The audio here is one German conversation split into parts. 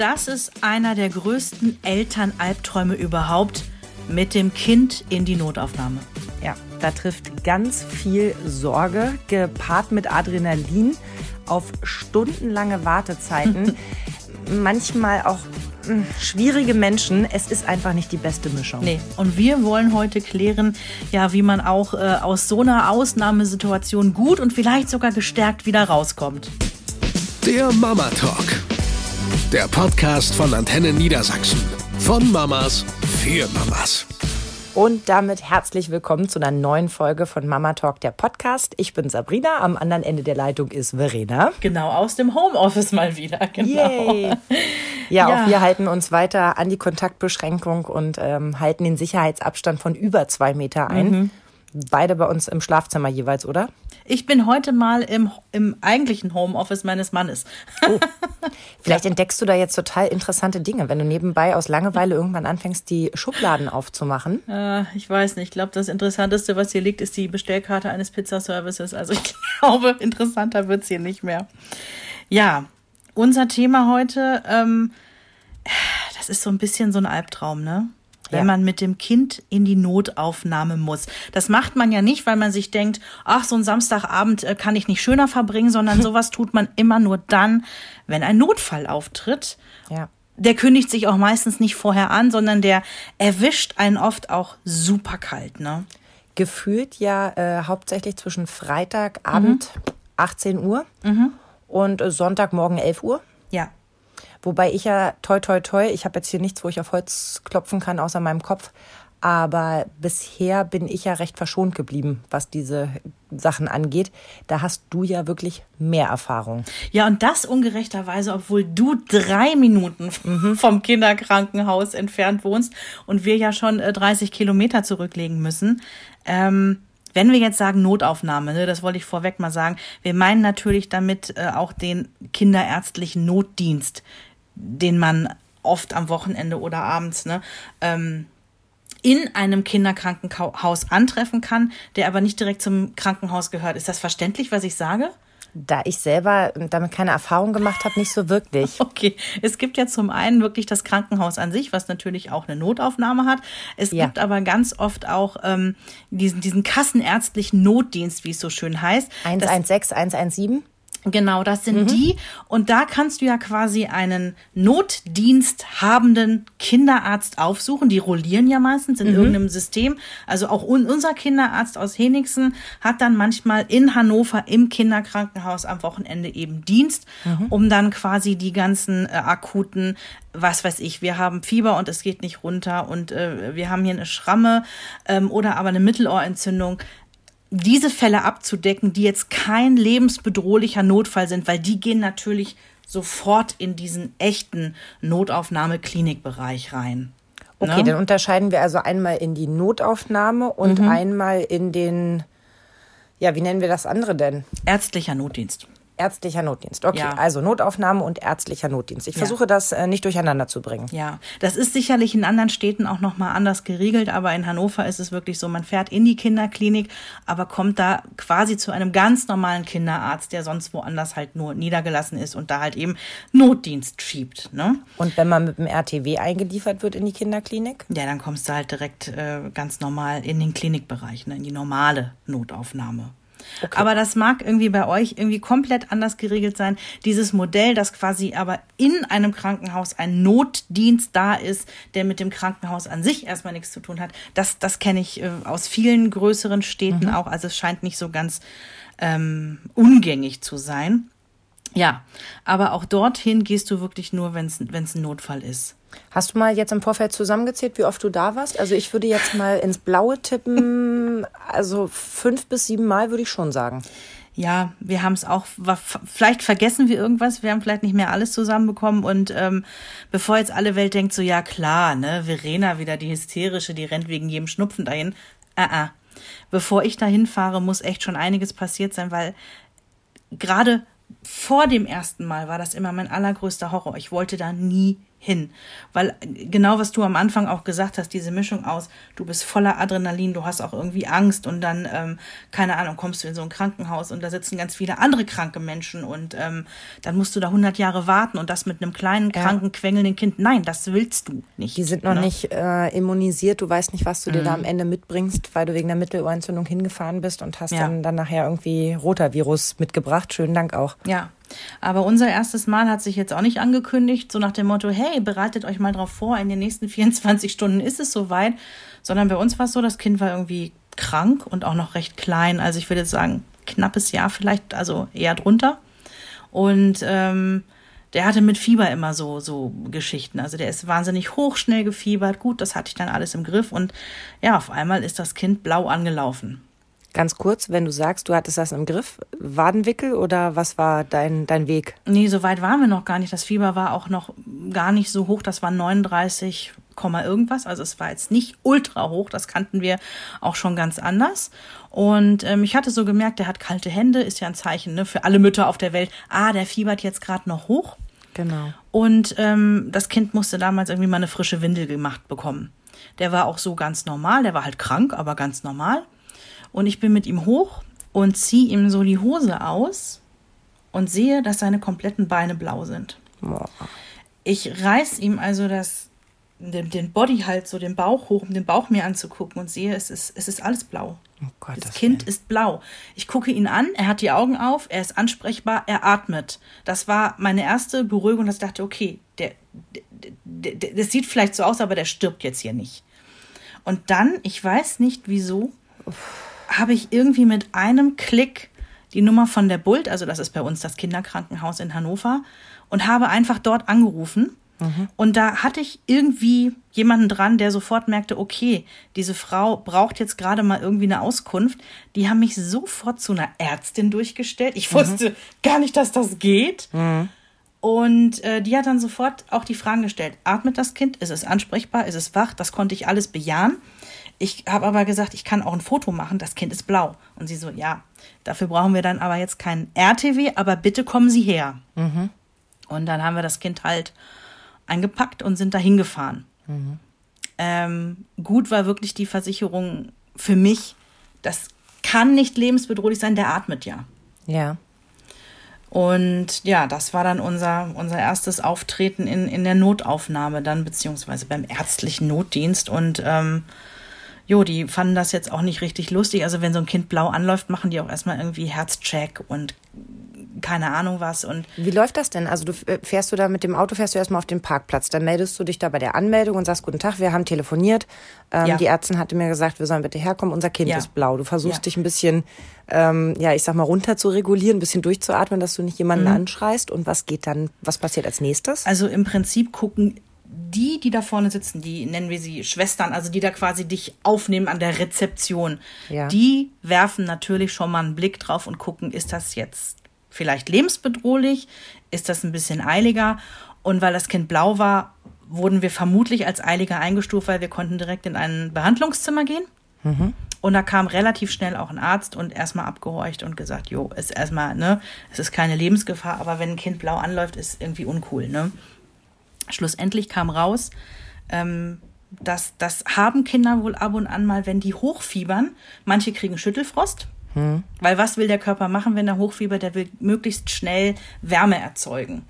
das ist einer der größten Elternalbträume überhaupt, mit dem Kind in die Notaufnahme. Ja, da trifft ganz viel Sorge, gepaart mit Adrenalin, auf stundenlange Wartezeiten. Manchmal auch hm, schwierige Menschen. Es ist einfach nicht die beste Mischung. Nee, und wir wollen heute klären, ja, wie man auch äh, aus so einer Ausnahmesituation gut und vielleicht sogar gestärkt wieder rauskommt. Der Mama Talk. Der Podcast von Antenne Niedersachsen. Von Mamas für Mamas. Und damit herzlich willkommen zu einer neuen Folge von Mama Talk, der Podcast. Ich bin Sabrina, am anderen Ende der Leitung ist Verena. Genau, aus dem Homeoffice mal wieder. Genau. Yay. Ja, ja, auch wir halten uns weiter an die Kontaktbeschränkung und ähm, halten den Sicherheitsabstand von über zwei Meter ein. Mhm. Beide bei uns im Schlafzimmer jeweils, oder? Ich bin heute mal im, im eigentlichen Homeoffice meines Mannes. Oh. Vielleicht entdeckst du da jetzt total interessante Dinge, wenn du nebenbei aus Langeweile irgendwann anfängst, die Schubladen aufzumachen. Äh, ich weiß nicht. Ich glaube, das Interessanteste, was hier liegt, ist die Bestellkarte eines Pizzaservices. Also ich glaube, interessanter wird es hier nicht mehr. Ja, unser Thema heute, ähm, das ist so ein bisschen so ein Albtraum, ne? Wenn ja. man mit dem Kind in die Notaufnahme muss. Das macht man ja nicht, weil man sich denkt, ach, so ein Samstagabend äh, kann ich nicht schöner verbringen, sondern sowas tut man immer nur dann, wenn ein Notfall auftritt. Ja. Der kündigt sich auch meistens nicht vorher an, sondern der erwischt einen oft auch super kalt, ne? Gefühlt ja äh, hauptsächlich zwischen Freitagabend mhm. 18 Uhr mhm. und Sonntagmorgen 11 Uhr. Ja. Wobei ich ja, toi, toi, toi, ich habe jetzt hier nichts, wo ich auf Holz klopfen kann, außer meinem Kopf. Aber bisher bin ich ja recht verschont geblieben, was diese Sachen angeht. Da hast du ja wirklich mehr Erfahrung. Ja, und das ungerechterweise, obwohl du drei Minuten mhm. vom Kinderkrankenhaus entfernt wohnst und wir ja schon 30 äh, Kilometer zurücklegen müssen. Ähm, wenn wir jetzt sagen Notaufnahme, ne, das wollte ich vorweg mal sagen, wir meinen natürlich damit äh, auch den kinderärztlichen Notdienst den man oft am Wochenende oder abends ne, ähm, in einem Kinderkrankenhaus antreffen kann, der aber nicht direkt zum Krankenhaus gehört. Ist das verständlich, was ich sage? Da ich selber damit keine Erfahrung gemacht habe, nicht so wirklich. Okay, es gibt ja zum einen wirklich das Krankenhaus an sich, was natürlich auch eine Notaufnahme hat. Es ja. gibt aber ganz oft auch ähm, diesen, diesen kassenärztlichen Notdienst, wie es so schön heißt. 116, 117? Genau, das sind mhm. die. Und da kannst du ja quasi einen Notdienst habenden Kinderarzt aufsuchen. Die rollieren ja meistens in mhm. irgendeinem System. Also auch unser Kinderarzt aus Henigsen hat dann manchmal in Hannover im Kinderkrankenhaus am Wochenende eben Dienst, mhm. um dann quasi die ganzen äh, akuten was weiß ich, wir haben Fieber und es geht nicht runter und äh, wir haben hier eine Schramme ähm, oder aber eine Mittelohrentzündung diese Fälle abzudecken, die jetzt kein lebensbedrohlicher Notfall sind, weil die gehen natürlich sofort in diesen echten Notaufnahme-Klinikbereich rein. Okay, ne? dann unterscheiden wir also einmal in die Notaufnahme und mhm. einmal in den, ja, wie nennen wir das andere denn? Ärztlicher Notdienst. Ärztlicher Notdienst. Okay, ja. also Notaufnahme und ärztlicher Notdienst. Ich ja. versuche das äh, nicht durcheinander zu bringen. Ja, das ist sicherlich in anderen Städten auch noch mal anders geregelt, aber in Hannover ist es wirklich so, man fährt in die Kinderklinik, aber kommt da quasi zu einem ganz normalen Kinderarzt, der sonst woanders halt nur niedergelassen ist und da halt eben Notdienst schiebt. Ne? Und wenn man mit dem RTW eingeliefert wird in die Kinderklinik? Ja, dann kommst du halt direkt äh, ganz normal in den Klinikbereich, ne, in die normale Notaufnahme. Okay. Aber das mag irgendwie bei euch irgendwie komplett anders geregelt sein. Dieses Modell, das quasi aber in einem Krankenhaus ein Notdienst da ist, der mit dem Krankenhaus an sich erstmal nichts zu tun hat, das, das kenne ich äh, aus vielen größeren Städten mhm. auch. Also es scheint nicht so ganz ähm, ungängig zu sein. Ja, aber auch dorthin gehst du wirklich nur, wenn es ein Notfall ist. Hast du mal jetzt im Vorfeld zusammengezählt, wie oft du da warst? Also ich würde jetzt mal ins Blaue tippen, also fünf bis sieben Mal würde ich schon sagen. Ja, wir haben es auch, vielleicht vergessen wir irgendwas, wir haben vielleicht nicht mehr alles zusammenbekommen und ähm, bevor jetzt alle Welt denkt, so ja klar, ne, Verena wieder die hysterische, die rennt wegen jedem Schnupfen dahin. Ah, uh. Bevor ich dahin fahre, muss echt schon einiges passiert sein, weil gerade vor dem ersten Mal war das immer mein allergrößter Horror. Ich wollte da nie hin. Weil genau was du am Anfang auch gesagt hast, diese Mischung aus, du bist voller Adrenalin, du hast auch irgendwie Angst und dann, ähm, keine Ahnung, kommst du in so ein Krankenhaus und da sitzen ganz viele andere kranke Menschen und ähm, dann musst du da 100 Jahre warten und das mit einem kleinen, kranken, quengelnden Kind. Nein, das willst du nicht. Die sind noch ne? nicht äh, immunisiert, du weißt nicht, was du dir da Mhm. am Ende mitbringst, weil du wegen der Mittelohrentzündung hingefahren bist und hast Ja. dann, dann nachher irgendwie Rotavirus mitgebracht. Schönen Dank auch. Ja, aber unser erstes Mal hat sich jetzt auch nicht angekündigt, so nach dem Motto, hey, bereitet euch mal drauf vor, in den nächsten 24 Stunden ist es soweit, sondern bei uns war es so, das Kind war irgendwie krank und auch noch recht klein, also ich würde sagen, knappes Jahr vielleicht, also eher drunter. Und ähm, der hatte mit Fieber immer so, so Geschichten. Also der ist wahnsinnig hoch, schnell gefiebert. Gut, das hatte ich dann alles im Griff. Und ja, auf einmal ist das Kind blau angelaufen. Ganz kurz, wenn du sagst, du hattest das im Griff, Wadenwickel oder was war dein, dein Weg? Nee, so weit waren wir noch gar nicht. Das Fieber war auch noch gar nicht so hoch. Das war 39, Komma irgendwas. Also es war jetzt nicht ultra hoch. Das kannten wir auch schon ganz anders. Und ähm, ich hatte so gemerkt, der hat kalte Hände. Ist ja ein Zeichen ne, für alle Mütter auf der Welt. Ah, der fiebert jetzt gerade noch hoch. Genau. Und ähm, das Kind musste damals irgendwie mal eine frische Windel gemacht bekommen. Der war auch so ganz normal. Der war halt krank, aber ganz normal. Und ich bin mit ihm hoch und ziehe ihm so die Hose aus und sehe, dass seine kompletten Beine blau sind. Boah. Ich reiß ihm also das, den, den Body halt so den Bauch hoch, um den Bauch mir anzugucken und sehe, es ist, es ist alles blau. Oh Gott, Das das Kind ist blau. Ich gucke ihn an, er hat die Augen auf, er ist ansprechbar, er atmet. Das war meine erste Beruhigung, dass ich dachte, okay, der, der, der, der, das sieht vielleicht so aus, aber der stirbt jetzt hier nicht. Und dann, ich weiß nicht wieso, habe ich irgendwie mit einem Klick die Nummer von der Bult, also das ist bei uns das Kinderkrankenhaus in Hannover, und habe einfach dort angerufen. Und da hatte ich irgendwie jemanden dran, der sofort merkte, okay, diese Frau braucht jetzt gerade mal irgendwie eine Auskunft. Die haben mich sofort zu einer Ärztin durchgestellt. Ich wusste gar nicht, dass das geht. Und äh, die hat dann sofort auch die Fragen gestellt. Atmet das Kind? Ist es ansprechbar? Ist es wach? Das konnte ich alles bejahen. Ich habe aber gesagt, ich kann auch ein Foto machen. Das Kind ist blau. Und sie so, ja, dafür brauchen wir dann aber jetzt kein RTW, aber bitte kommen Sie her. Und dann haben wir das Kind halt eingepackt und sind da hingefahren. Ähm, gut war wirklich die Versicherung für mich, das kann nicht lebensbedrohlich sein, der atmet ja. Ja. Und ja, das war dann unser, unser erstes Auftreten in, in der Notaufnahme dann, beziehungsweise beim ärztlichen Notdienst. Und ähm, jo, die fanden das jetzt auch nicht richtig lustig. Also wenn so ein Kind blau anläuft, machen die auch erstmal irgendwie Herzcheck und keine Ahnung was. Und Wie läuft das denn? Also du äh, fährst du da mit dem Auto, fährst du erstmal auf den Parkplatz, dann meldest du dich da bei der Anmeldung und sagst, guten Tag, wir haben telefoniert. Ähm, Ja. Die Ärztin hatte mir gesagt, wir sollen bitte herkommen, unser Kind Ja. ist blau. Du versuchst Ja. dich ein bisschen, ähm, ja, ich sag mal, runter zu regulieren, ein bisschen durchzuatmen, dass du nicht jemanden anschreist. Und was geht dann, was passiert als nächstes? Also im Prinzip gucken die, die da vorne sitzen, die nennen wir sie Schwestern, also die da quasi dich aufnehmen an der Rezeption, Ja. die werfen natürlich schon mal einen Blick drauf und gucken, ist das jetzt vielleicht lebensbedrohlich, ist das ein bisschen eiliger und weil das Kind blau war, wurden wir vermutlich als eiliger eingestuft, weil wir konnten direkt in ein Behandlungszimmer gehen. Und da kam relativ schnell auch ein Arzt und erstmal abgehorcht und gesagt, jo, ist erstmal, ne, es ist keine Lebensgefahr, aber wenn ein Kind blau anläuft, ist irgendwie uncool, ne? Schlussendlich kam raus, ähm, dass das haben Kinder wohl ab und an mal, wenn die hochfiebern. Manche kriegen Schüttelfrost. Weil was will der Körper machen, wenn er hochfiebert? Der will möglichst schnell Wärme erzeugen.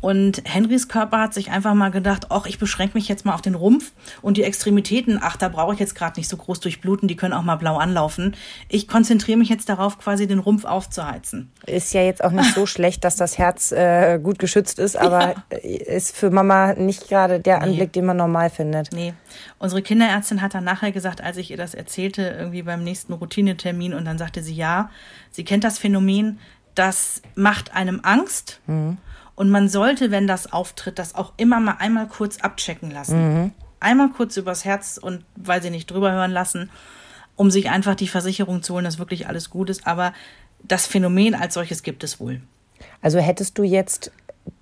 Und Henrys Körper hat sich einfach mal gedacht, ach, ich beschränke mich jetzt mal auf den Rumpf und die Extremitäten, ach, da brauche ich jetzt gerade nicht so groß durchbluten, die können auch mal blau anlaufen. Ich konzentriere mich jetzt darauf, quasi den Rumpf aufzuheizen. Ist ja jetzt auch nicht so schlecht, dass das Herz äh, gut geschützt ist, aber äh, ist für Mama nicht gerade der Anblick, den man normal findet. Nee. Unsere Kinderärztin hat dann nachher gesagt, als ich ihr das erzählte, irgendwie beim nächsten Routinetermin, und dann sagte sie, ja, sie kennt das Phänomen, das macht einem Angst. Und man sollte, wenn das auftritt, das auch immer mal einmal kurz abchecken lassen. Einmal kurz übers Herz und weil sie nicht drüber hören lassen, um sich einfach die Versicherung zu holen, dass wirklich alles gut ist. Aber das Phänomen als solches gibt es wohl. Also hättest du jetzt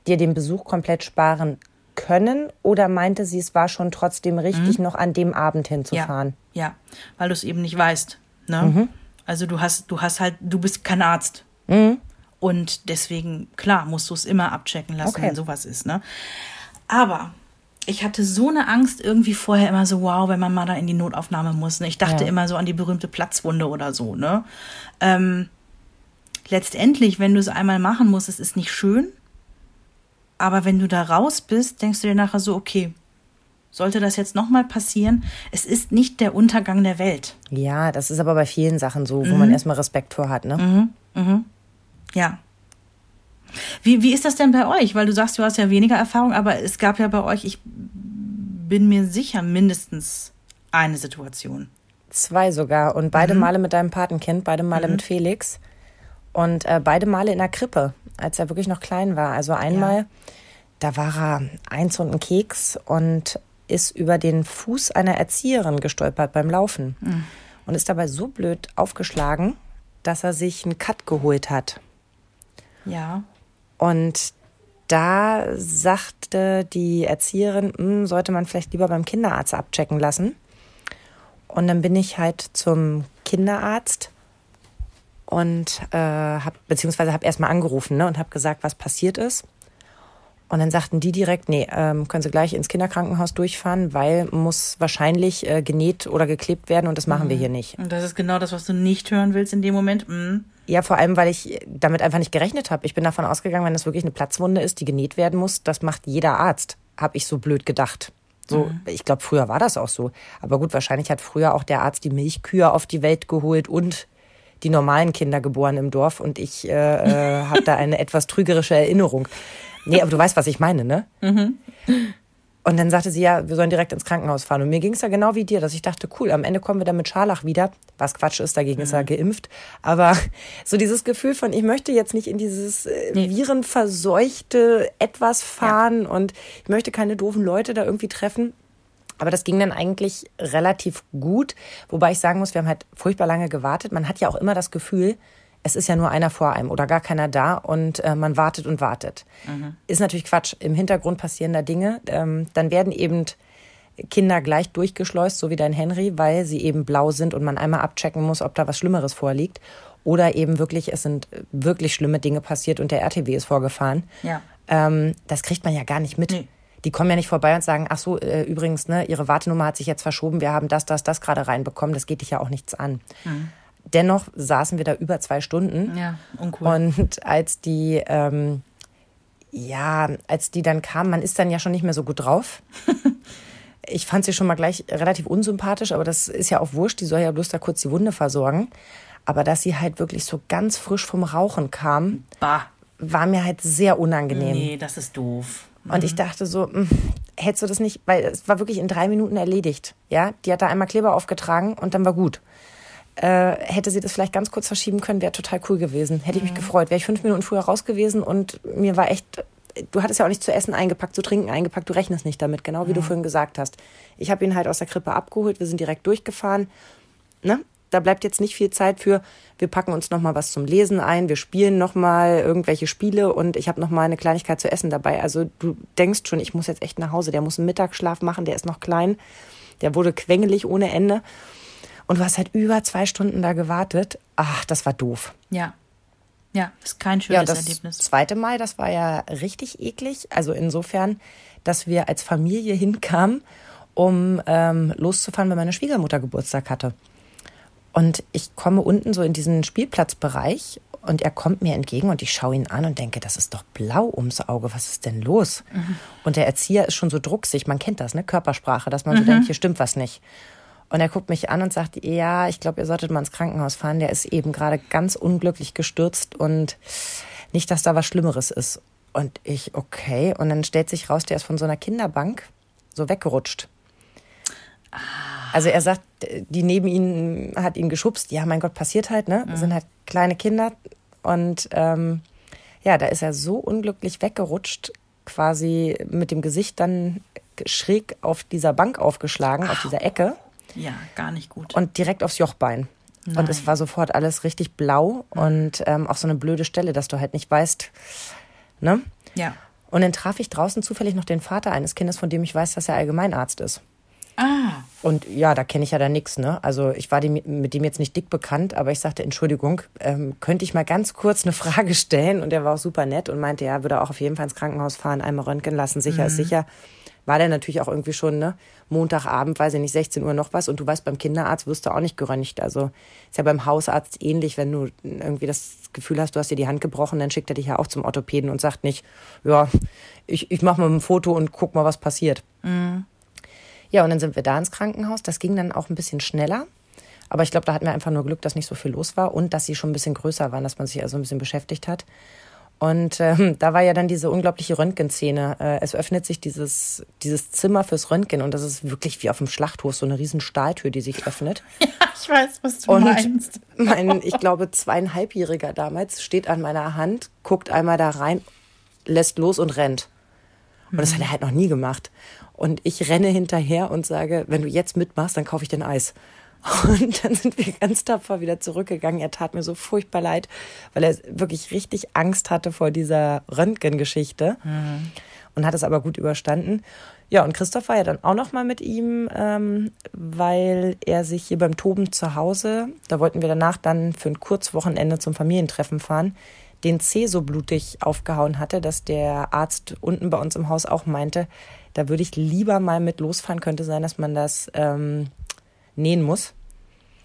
dir den Besuch komplett sparen können oder meinte sie, es war schon trotzdem richtig, noch an dem Abend hinzufahren? Ja, ja, weil du es eben nicht weißt. Ne? Also du hast, du hast halt, du bist kein Arzt. Und deswegen, klar, musst du es immer abchecken lassen, Okay. wenn sowas ist. Ne? Aber ich hatte so eine Angst irgendwie vorher immer so, wow, wenn man mal da in die Notaufnahme muss. Ne? Ich dachte Ja. immer so an die berühmte Platzwunde oder so, ne? Ähm, letztendlich, wenn du es einmal machen musst, es ist nicht schön. Aber wenn du da raus bist, denkst du dir nachher so, okay, sollte das jetzt nochmal passieren, es ist nicht der Untergang der Welt. Ja, das ist aber bei vielen Sachen so, wo man erstmal Respekt vor hat, ne? Ja. Wie, wie ist das denn bei euch? Weil du sagst, du hast ja weniger Erfahrung, aber es gab ja bei euch, ich bin mir sicher, mindestens eine Situation. Zwei sogar. Und beide Male mit deinem Patenkind, beide Male mit Felix. Und äh, beide Male in der Krippe, als er wirklich noch klein war. Also einmal, da war er eins und ein Keks und ist über den Fuß einer Erzieherin gestolpert beim Laufen. Und ist dabei so blöd aufgeschlagen, dass er sich einen Cut geholt hat. Ja. Und da sagte die Erzieherin, "Hm, sollte man vielleicht lieber beim Kinderarzt abchecken lassen. Und dann bin ich halt zum Kinderarzt und äh, hab beziehungsweise habe erstmal angerufen ne, und habe gesagt, was passiert ist. Und dann sagten die direkt, nee, ähm, können Sie gleich ins Kinderkrankenhaus durchfahren, weil muss wahrscheinlich äh, genäht oder geklebt werden und das machen wir hier nicht. Und das ist genau das, was du nicht hören willst in dem Moment. Mhm. Ja, vor allem, weil ich damit einfach nicht gerechnet habe. Ich bin davon ausgegangen, wenn das wirklich eine Platzwunde ist, die genäht werden muss, das macht jeder Arzt, habe ich so blöd gedacht. So, ich glaube, früher war das auch so. Aber gut, wahrscheinlich hat früher auch der Arzt die Milchkühe auf die Welt geholt und die normalen Kinder geboren im Dorf und ich äh, äh, habe da eine etwas trügerische Erinnerung. Nee, aber du weißt, was ich meine, ne? Und dann sagte sie, ja, wir sollen direkt ins Krankenhaus fahren. Und mir ging es ja genau wie dir, dass ich dachte, cool, am Ende kommen wir dann mit Scharlach wieder. Was Quatsch ist, dagegen ist er geimpft. Aber so dieses Gefühl von, ich möchte jetzt nicht in dieses äh, virenverseuchte Etwas fahren und ich möchte keine doofen Leute da irgendwie treffen. Aber das ging dann eigentlich relativ gut. Wobei ich sagen muss, wir haben halt furchtbar lange gewartet. Man hat ja auch immer das Gefühl, es ist ja nur einer vor einem oder gar keiner da und äh, man wartet und wartet. Ist natürlich Quatsch. Im Hintergrund passieren da Dinge. Ähm, dann werden eben Kinder gleich durchgeschleust, so wie dein Henry, weil sie eben blau sind und man einmal abchecken muss, ob da was Schlimmeres vorliegt. Oder eben wirklich, es sind wirklich schlimme Dinge passiert und der RTW ist vorgefahren. Ja. Ähm, das kriegt man ja gar nicht mit. Nee. Die kommen ja nicht vorbei und sagen, ach so, äh, übrigens, ne, ihre Wartenummer hat sich jetzt verschoben, wir haben das, das, das gerade reinbekommen, das geht dich ja auch nichts an. Dennoch saßen wir da über zwei Stunden. Ja, uncool. Und als die, ähm, ja, als die dann kam, man ist dann ja schon nicht mehr so gut drauf. ich fand sie schon mal gleich relativ unsympathisch, aber das ist ja auch wurscht, die soll ja bloß da kurz die Wunde versorgen. Aber dass sie halt wirklich so ganz frisch vom Rauchen kam, bah. war mir halt sehr unangenehm. Nee, das ist doof. Und ich dachte so, hm, hättest du das nicht, weil es war wirklich in drei Minuten erledigt. Ja, die hat da einmal Kleber aufgetragen und dann war gut. Äh, hätte sie das vielleicht ganz kurz verschieben können, wäre total cool gewesen. Hätte ich mich gefreut. Wäre ich fünf Minuten früher raus gewesen und mir war echt, du hattest ja auch nicht zu essen eingepackt, zu trinken eingepackt, du rechnest nicht damit, genau wie du vorhin gesagt hast. Ich habe ihn halt aus der Krippe abgeholt, wir sind direkt durchgefahren. Ne? Da bleibt jetzt nicht viel Zeit für, wir packen uns noch mal was zum Lesen ein, wir spielen noch mal irgendwelche Spiele und ich habe noch mal eine Kleinigkeit zu essen dabei. Also du denkst schon, ich muss jetzt echt nach Hause. Der muss einen Mittagsschlaf machen, der ist noch klein, der wurde quengelig ohne Ende. Und du hast halt über zwei Stunden da gewartet. Ach, das war doof. Ja. Ja, ist kein Ja, schönes und das Erlebnis. zweite Mal, das war ja richtig eklig. Also insofern, dass wir als Familie hinkamen, um ähm, loszufahren, weil meine Schwiegermutter Geburtstag hatte. Und ich komme unten so in diesen Spielplatzbereich und er kommt mir entgegen und ich schaue ihn an und denke, das ist doch blau ums Auge, was ist denn los? Und der Erzieher ist schon so drucksig, man kennt das, ne? Körpersprache, dass man so denkt, hier stimmt was nicht. Und er guckt mich an und sagt, ja, ich glaube, ihr solltet mal ins Krankenhaus fahren. Der ist eben gerade ganz unglücklich gestürzt und nicht, dass da was Schlimmeres ist. Und ich, okay. Und dann stellt sich raus, der ist von so einer Kinderbank so weggerutscht. Also er sagt, die neben ihm hat ihn geschubst. Ja, mein Gott, passiert halt, ne? Das sind halt kleine Kinder. Und ähm, ja, da ist er so unglücklich weggerutscht, quasi mit dem Gesicht dann schräg auf dieser Bank aufgeschlagen, auf dieser Ecke Ja, gar nicht gut. und direkt aufs Jochbein. Und es war sofort alles richtig blau und ähm, auch so eine blöde Stelle, dass du halt nicht weißt, ne? ja. Und dann traf ich draußen zufällig noch den Vater eines Kindes, von dem ich weiß, dass er Allgemeinarzt ist. Ah, Und ja, da kenne ich ja dann nichts, ne? Also ich war dem, mit dem jetzt nicht dick bekannt, aber ich sagte, Entschuldigung, ähm, könnte ich mal ganz kurz eine Frage stellen? Und er war auch super nett und meinte, ja, würde auch auf jeden Fall ins Krankenhaus fahren, einmal röntgen lassen, sicher ist sicher. War der natürlich auch irgendwie schon, ne? Montagabend, weiß ich nicht, 16 Uhr noch was. Und du weißt, beim Kinderarzt wirst du auch nicht geröntgt. Also ist ja beim Hausarzt ähnlich, wenn du irgendwie das Gefühl hast, du hast dir die Hand gebrochen, dann schickt er dich ja auch zum Orthopäden und sagt nicht, ja, ich, ich mach mal ein Foto und guck mal, was passiert. Ja, und dann sind wir da ins Krankenhaus. Das ging dann auch ein bisschen schneller. Aber ich glaube, da hatten wir einfach nur Glück, dass nicht so viel los war und dass sie schon ein bisschen größer waren, dass man sich also ein bisschen beschäftigt hat. Und ähm, da war ja dann diese unglaubliche Röntgenszene. Äh, es öffnet sich dieses, dieses Zimmer fürs Röntgen und das ist wirklich wie auf dem Schlachthof, so eine riesen Stahltür, die sich öffnet. Ja, ich weiß, was du Und meinst. mein, ich glaube, zweieinhalbjähriger damals steht an meiner Hand, guckt einmal da rein, lässt los und rennt. Und das hat er halt noch nie gemacht. Und ich renne hinterher und sage, wenn du jetzt mitmachst, dann kaufe ich dir ein Eis. Und dann sind wir ganz tapfer wieder zurückgegangen. Er tat mir so furchtbar leid, weil er wirklich richtig Angst hatte vor dieser Röntgengeschichte und hat es aber gut überstanden. Ja, und Christoph war ja dann auch noch mal mit ihm, ähm, weil er sich hier beim Toben zu Hause, da wollten wir danach dann für ein Kurzwochenende zum Familientreffen fahren, den Zeh so blutig aufgehauen hatte, dass der Arzt unten bei uns im Haus auch meinte, da würde ich lieber mal mit losfahren, könnte sein, dass man das ähm, nähen muss.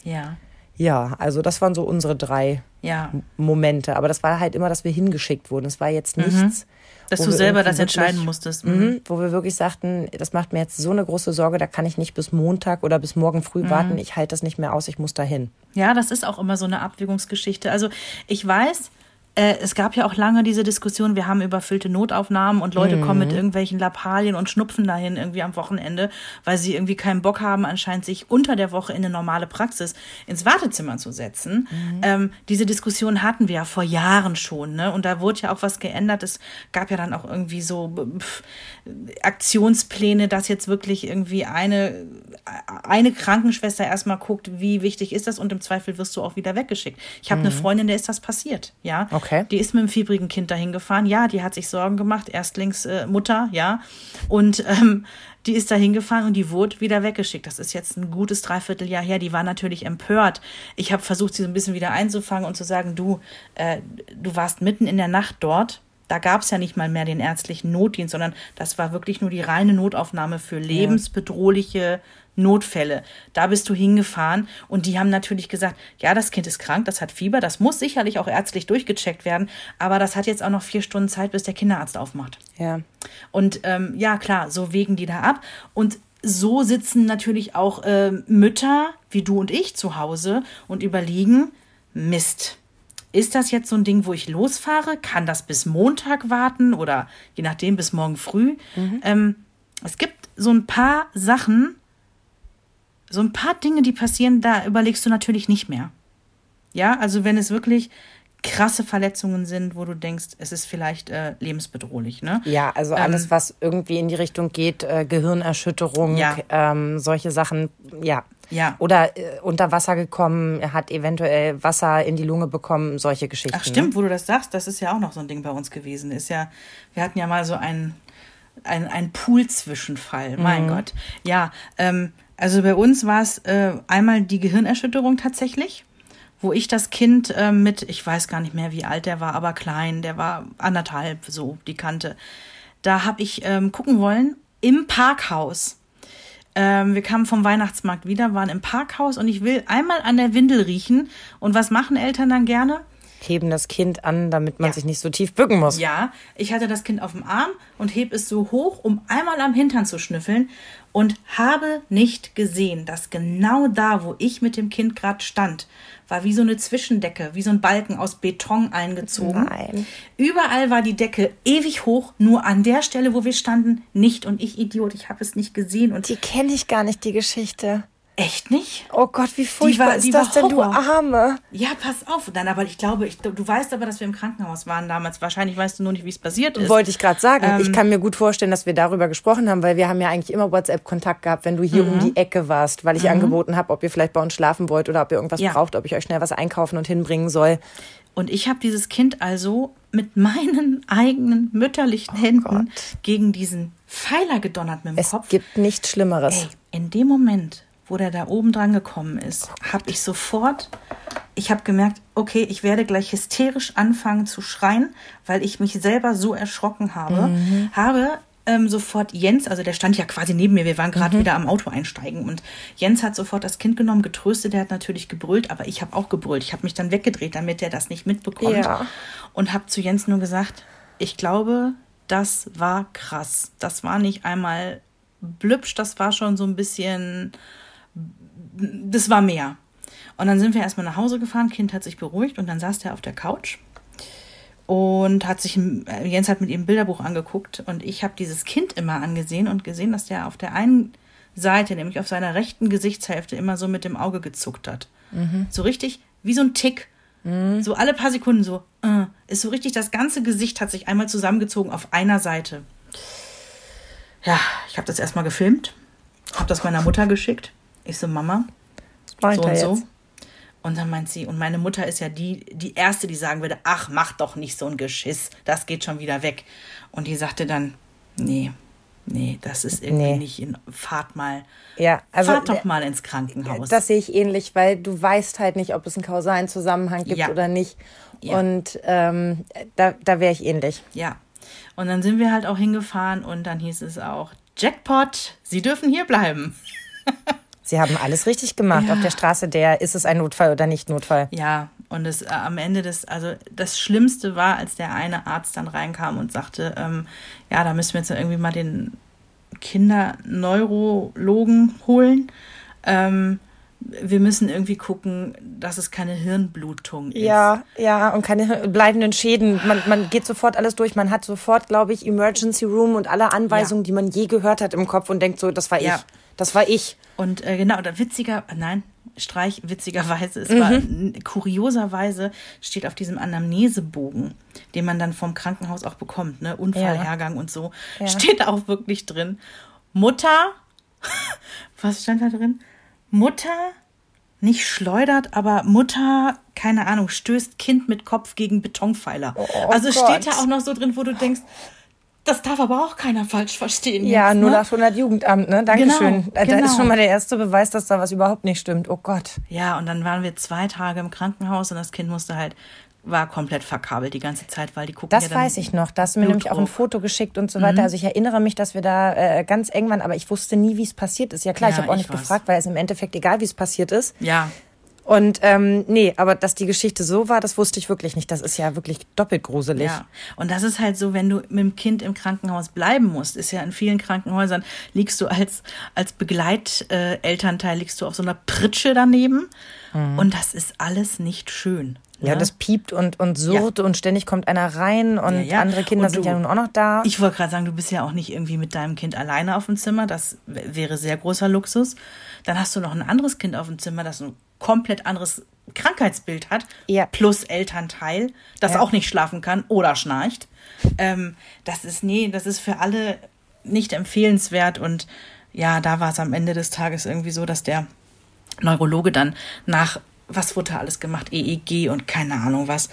Ja. Ja, also das waren so unsere drei Ja. Momente. Aber das war halt immer, dass wir hingeschickt wurden. Es war jetzt nichts. Dass wo du selber das entscheiden wirklich- musstest. Mhm, wo wir wirklich sagten, das macht mir jetzt so eine große Sorge, da kann ich nicht bis Montag oder bis morgen früh warten. Ich halte das nicht mehr aus, ich muss dahin. Ja, das ist auch immer so eine Abwägungsgeschichte. Also ich weiß, äh, es gab ja auch lange diese Diskussion, wir haben überfüllte Notaufnahmen und Leute kommen mit irgendwelchen Lappalien und Schnupfen dahin irgendwie am Wochenende, weil sie irgendwie keinen Bock haben, anscheinend sich unter der Woche in eine normale Praxis ins Wartezimmer zu setzen. Ähm, diese Diskussion hatten wir ja vor Jahren schon, ne? Und da wurde ja auch was geändert. Es gab ja dann auch irgendwie so pff, Aktionspläne, dass jetzt wirklich irgendwie eine, eine Krankenschwester erstmal guckt, wie wichtig ist das und im Zweifel wirst du auch wieder weggeschickt. Ich habe eine Freundin, der ist das passiert, ja. Okay. Die ist mit einem fiebrigen Kind dahin gefahren, ja, die hat sich Sorgen gemacht, Erstlingsmutter, äh, Mutter, ja. Und ähm, die ist da hingefahren und die wurde wieder weggeschickt. Das ist jetzt ein gutes Dreivierteljahr her. Die war natürlich empört. Ich habe versucht, sie so ein bisschen wieder einzufangen und zu sagen, du, äh, du warst mitten in der Nacht dort. Da gab es ja nicht mal mehr den ärztlichen Notdienst, sondern das war wirklich nur die reine Notaufnahme für lebensbedrohliche Notfälle. Da bist du hingefahren und die haben natürlich gesagt, ja, das Kind ist krank, das hat Fieber, das muss sicherlich auch ärztlich durchgecheckt werden, aber das hat jetzt auch noch vier Stunden Zeit, bis der Kinderarzt aufmacht. Ja. Und ähm, ja, klar, so wägen die da ab. Und so sitzen natürlich auch äh, Mütter wie du und ich zu Hause und überlegen, Mist. Ist das jetzt so ein Ding, wo ich losfahre? Kann das bis Montag warten oder je nachdem bis morgen früh? Ähm, es gibt so ein paar Sachen, so ein paar Dinge, die passieren, da überlegst du natürlich nicht mehr. Ja, also wenn es wirklich krasse Verletzungen sind, wo du denkst, es ist vielleicht äh, lebensbedrohlich, ne? Ja, also alles, was irgendwie in die Richtung geht, äh, Gehirnerschütterung, Ja. ähm, solche Sachen, ja. Ja. Oder äh, unter Wasser gekommen, hat eventuell Wasser in die Lunge bekommen, solche Geschichten. Ach stimmt, wo du das sagst, das ist ja auch noch so ein Ding bei uns gewesen. Ist ja, wir hatten ja mal so einen ein, ein Pool-Zwischenfall. Mein Gott. Ja, ähm, also bei uns war es äh, einmal die Gehirnerschütterung tatsächlich, wo ich das Kind äh, mit, ich weiß gar nicht mehr, wie alt der war, aber klein, der war anderthalb, so die Kante. Da habe ich ähm, gucken wollen im Parkhaus. Ähm, wir kamen vom Weihnachtsmarkt wieder, waren im Parkhaus und ich will einmal an der Windel riechen. Und was machen Eltern dann gerne? Heben das Kind an, damit man Ja. sich nicht so tief bücken muss. Ja, ich hatte das Kind auf dem Arm und heb es so hoch, um einmal am Hintern zu schnüffeln und habe nicht gesehen, dass genau da, wo ich mit dem Kind gerade stand, war wie so eine Zwischendecke, wie so ein Balken aus Beton eingezogen. Nein. Überall war die Decke ewig hoch, nur an der Stelle, wo wir standen, nicht. Und ich Idiot, ich habe es nicht gesehen und Die kenne ich gar nicht, die Geschichte. Echt nicht. Oh Gott, wie furchtbar war- ist das denn, du. Arme? Ja, pass auf. Dann aber ich glaube, ich, du weißt aber, dass wir im Krankenhaus waren damals. Wahrscheinlich weißt du nur nicht, wie es passiert ist. Wollte ich gerade sagen. Ähm, ich kann mir gut vorstellen, dass wir darüber gesprochen haben, weil wir haben ja eigentlich immer WhatsApp-Kontakt gehabt, wenn du hier um die Ecke warst, weil ich angeboten habe, ob ihr vielleicht bei uns schlafen wollt oder ob ihr irgendwas Mhm. Ja. braucht, ob ich euch schnell was einkaufen und hinbringen soll. Und ich habe dieses Kind also mit meinen eigenen mütterlichen Händen Oh Gott. gegen diesen Pfeiler gedonnert mit dem Es Kopf. gibt nichts Schlimmeres. Ey, in dem Moment, wo der da oben dran gekommen ist, habe ich sofort, ich habe gemerkt, okay, ich werde gleich hysterisch anfangen zu schreien, weil ich mich selber so erschrocken habe, habe ähm, sofort Jens, also der stand ja quasi neben mir, wir waren gerade wieder am Auto einsteigen und Jens hat sofort das Kind genommen, getröstet, der hat natürlich gebrüllt, aber ich habe auch gebrüllt. Ich habe mich dann weggedreht, damit er das nicht mitbekommt Ja. und habe zu Jens nur gesagt, ich glaube, das war krass. Das war nicht einmal blübsch, das war schon so ein bisschen, das war mehr. Und dann sind wir erstmal nach Hause gefahren, Kind hat sich beruhigt und dann saß der auf der Couch und hat sich, äh, Jens hat mit ihm ein Bilderbuch angeguckt und ich habe dieses Kind immer angesehen und gesehen, dass der auf der einen Seite, nämlich auf seiner rechten Gesichtshälfte, immer so mit dem Auge gezuckt hat. So richtig wie so ein Tick. So alle paar Sekunden so, äh, ist so richtig, das ganze Gesicht hat sich einmal zusammengezogen auf einer Seite. Ja, ich habe das erstmal gefilmt, habe das meiner Mutter geschickt. Ich so, Mama, Meint so und so. jetzt? Und dann meint sie, und meine Mutter ist ja die, die Erste, die sagen würde, ach, mach doch nicht so ein Geschiss, das geht schon wieder weg. Und die sagte dann, nee, nee, das ist irgendwie Nee. nicht in, fahrt mal, Ja, also fahrt doch mal ins Krankenhaus. Das sehe ich ähnlich, weil du weißt halt nicht, ob es einen kausalen Zusammenhang gibt Ja. oder nicht. Ja. Und ähm, da, da wäre ich ähnlich. Ja. Und dann sind wir halt auch hingefahren und dann hieß es auch, Jackpot, Sie dürfen hier bleiben. Sie haben alles richtig gemacht Ja. auf der Straße. Der ist es ein Notfall oder nicht Notfall? Ja, und es, äh, am Ende des, also das Schlimmste war, als der eine Arzt dann reinkam und sagte, ähm, ja, da müssen wir jetzt irgendwie mal den Kinderneurologen holen. Ähm, wir müssen irgendwie gucken, dass es keine Hirnblutung ist. Ja, ja, und keine bleibenden Schäden. Man, man geht sofort alles durch. Man hat sofort, glaube ich, Emergency Room und alle Anweisungen, Ja. die man je gehört hat im Kopf und denkt so, das war Ja. ich. Das war ich. Und äh, genau, da witziger, nein, Streich, witzigerweise, es war n- kurioserweise steht auf diesem Anamnesebogen, den man dann vom Krankenhaus auch bekommt, ne, Unfallhergang und so, Ja. steht auch wirklich drin. Mutter, was stand da drin? Mutter nicht schleudert, aber Mutter, keine Ahnung, stößt Kind mit Kopf gegen Betonpfeiler. also es Gott. steht da auch noch so drin, wo du denkst, das darf aber auch keiner falsch verstehen. Ja, jetzt, ne? 0800 Jugendamt, ne? Dankeschön. Genau, Da genau. ist schon mal der erste Beweis, dass da was überhaupt nicht stimmt. Oh Gott. Ja, und dann waren wir zwei Tage im Krankenhaus und das Kind musste halt, war komplett verkabelt die ganze Zeit, weil die gucken Das ja weiß ich noch. Da hast du mir nämlich auch ein. Foto geschickt und so weiter. Also ich erinnere mich, dass wir da äh, ganz eng waren, aber ich wusste nie, wie es passiert ist. Ja klar, ich Ja, habe auch ich nicht weiß. gefragt, weil es im Endeffekt egal, wie es passiert ist. Ja, Und ähm, nee, aber dass die Geschichte so war, das wusste ich wirklich nicht. Das ist ja wirklich doppelt gruselig. ja. Und das ist halt so, wenn du mit dem Kind im Krankenhaus bleiben musst, ist ja in vielen Krankenhäusern, liegst du als, als Begleitelternteil, Elternteil, liegst du auf so einer Pritsche daneben. Und das ist alles nicht schön. Mhm. Ja, ne? das piept und, und surrt und ständig kommt einer rein und Ja, ja. andere Kinder Und sind du- ja nun auch noch da. Ich wollte gerade sagen, du bist ja auch nicht irgendwie mit deinem Kind alleine auf dem Zimmer. Das wäre sehr großer Luxus. Dann hast du noch ein anderes Kind auf dem Zimmer, das ein komplett anderes Krankheitsbild hat. Ja. Plus Elternteil, das Ja. auch nicht schlafen kann oder schnarcht. Ähm, das ist, nee, das ist für alle nicht empfehlenswert. Und ja, da war es am Ende des Tages irgendwie so, dass der Neurologe dann nach, was wurde da alles gemacht, EEG und keine Ahnung was,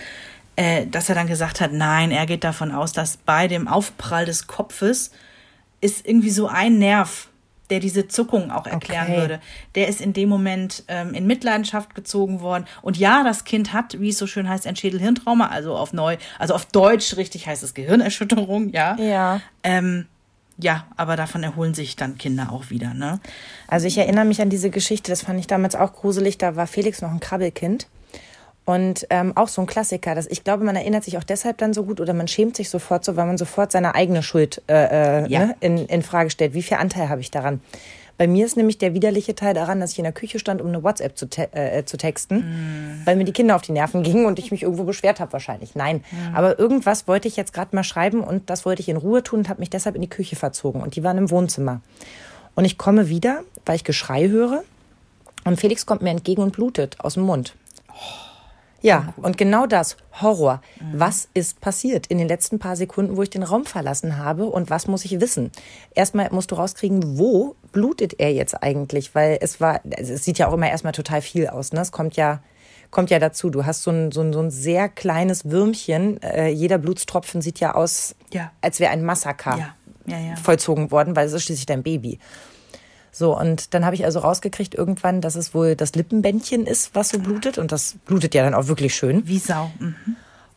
äh, dass er dann gesagt hat, nein, er geht davon aus, dass bei dem Aufprall des Kopfes ist irgendwie so ein Nerv, der diese Zuckung auch erklären Okay. würde. Der ist in dem Moment ähm, in Mitleidenschaft gezogen worden. Und ja, das Kind hat, wie es so schön heißt, ein Schädelhirntrauma, also auf neu, also auf Deutsch richtig heißt es Gehirnerschütterung, ja. Ja. Ähm, ja, aber davon erholen sich dann Kinder auch wieder, ne? Also ich erinnere mich an diese Geschichte, das fand ich damals auch gruselig. Da war Felix noch ein Krabbelkind. Und ähm, auch so ein Klassiker. Das, ich glaube, man erinnert sich auch deshalb dann so gut oder man schämt sich sofort so, weil man sofort seine eigene Schuld äh, äh, Ja. ne, in, in Frage stellt. Wie viel Anteil habe ich daran? Bei mir ist nämlich der widerliche Teil daran, dass ich in der Küche stand, um eine WhatsApp zu, te äh, zu texten, weil mir die Kinder auf die Nerven gingen und ich mich irgendwo beschwert habe wahrscheinlich. Nein, aber irgendwas wollte ich jetzt gerade mal schreiben und das wollte ich in Ruhe tun und habe mich deshalb in die Küche verzogen und die waren im Wohnzimmer. Und ich komme wieder, weil ich Geschrei höre und Felix kommt mir entgegen und blutet aus dem Mund. Ja, und genau das, Horror. Was ist passiert in den letzten paar Sekunden, wo ich den Raum verlassen habe und was muss ich wissen? Erstmal musst du rauskriegen, wo blutet er jetzt eigentlich, weil es war, also es sieht ja auch immer erstmal total viel aus, ne? Es kommt ja, kommt ja dazu. Du hast so ein, so ein, so ein sehr kleines Würmchen. Äh, jeder Blutstropfen sieht ja aus, Ja. als wäre ein Massaker ja, ja. vollzogen worden, weil es ist schließlich dein Baby. So, und dann habe ich also rausgekriegt irgendwann, dass es wohl das Lippenbändchen ist, was so blutet. Und das blutet ja dann auch wirklich schön. Wie Sau. Mhm.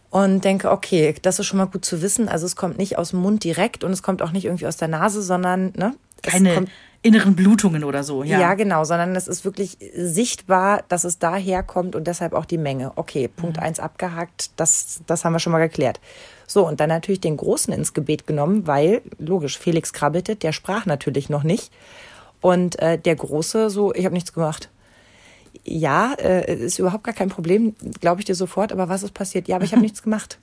Und denke, okay, das ist schon mal gut zu wissen. Also es kommt nicht aus dem Mund direkt und es kommt auch nicht irgendwie aus der Nase, sondern, ne? Es Keine inneren Blutungen oder so. Ja, ja. genau, sondern es ist wirklich sichtbar, dass es daher kommt und deshalb auch die Menge. Okay, Punkt eins abgehakt, das, das haben wir schon mal geklärt. So, und dann natürlich den Großen ins Gebet genommen, weil, logisch, Felix krabbelte, der sprach natürlich noch nicht. Und äh, der Große so, ich habe nichts gemacht. Ja, äh, ist überhaupt gar kein Problem, glaube ich dir sofort, aber was ist passiert? Ja, aber ich habe nichts gemacht.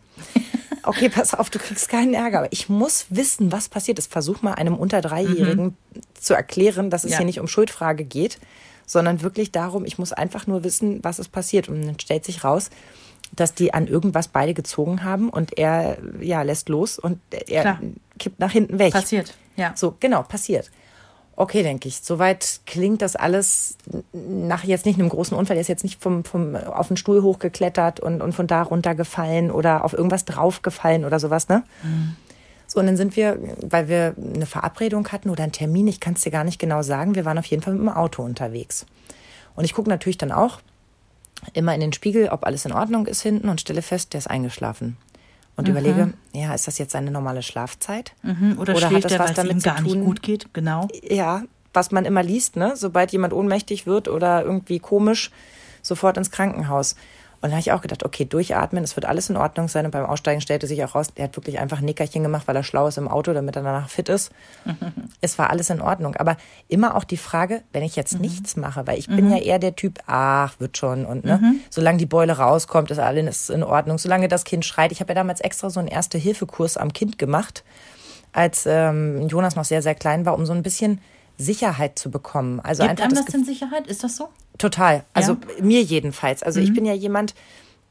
Okay, pass auf, du kriegst keinen Ärger. Aber ich muss wissen, was passiert ist. Versuch mal einem unter Dreijährigen zu erklären, dass es Ja. hier nicht um Schuldfrage geht, sondern wirklich darum, ich muss einfach nur wissen, was ist passiert. Und dann stellt sich raus, dass die an irgendwas beide gezogen haben und er ja lässt los und er Klar. kippt nach hinten weg. Passiert. Ja. So, genau, passiert. Okay, denke ich. Soweit klingt das alles nach jetzt nicht einem großen Unfall. Er ist jetzt nicht vom, vom, auf den Stuhl hochgeklettert und, und von da runtergefallen oder auf irgendwas draufgefallen oder sowas, ne? So, und dann sind wir, weil wir eine Verabredung hatten oder einen Termin, ich kann es dir gar nicht genau sagen, wir waren auf jeden Fall mit dem Auto unterwegs. Und ich gucke natürlich dann auch immer in den Spiegel, ob alles in Ordnung ist hinten und stelle fest, der ist eingeschlafen. Und überlege, ja, ist das jetzt seine normale Schlafzeit? Mhm. Oder, Oder hat das was damit ihm zu gar nicht tun? gut geht? Genau. ja, was man immer liest, ne? Sobald jemand ohnmächtig wird oder irgendwie komisch, sofort ins Krankenhaus. Und da habe ich auch gedacht, okay, durchatmen, es wird alles in Ordnung sein. Und beim Aussteigen stellte sich auch raus, er hat wirklich einfach ein Nickerchen gemacht, weil er schlau ist im Auto, damit er danach fit ist. es war alles in Ordnung. Aber immer auch die Frage, wenn ich jetzt nichts mache, weil ich bin ja eher der Typ, ach, wird schon. Und ne, solange die Beule rauskommt, ist alles in Ordnung. Solange das Kind schreit. Ich habe ja damals extra so einen Erste-Hilfe-Kurs am Kind gemacht als ähm, Jonas noch sehr, sehr klein war, um so ein bisschen Sicherheit zu bekommen. Also Gibt einfach einem das das denn Sicherheit? Ist das so? Total. Also mir jedenfalls. Also Mhm. ich bin ja jemand,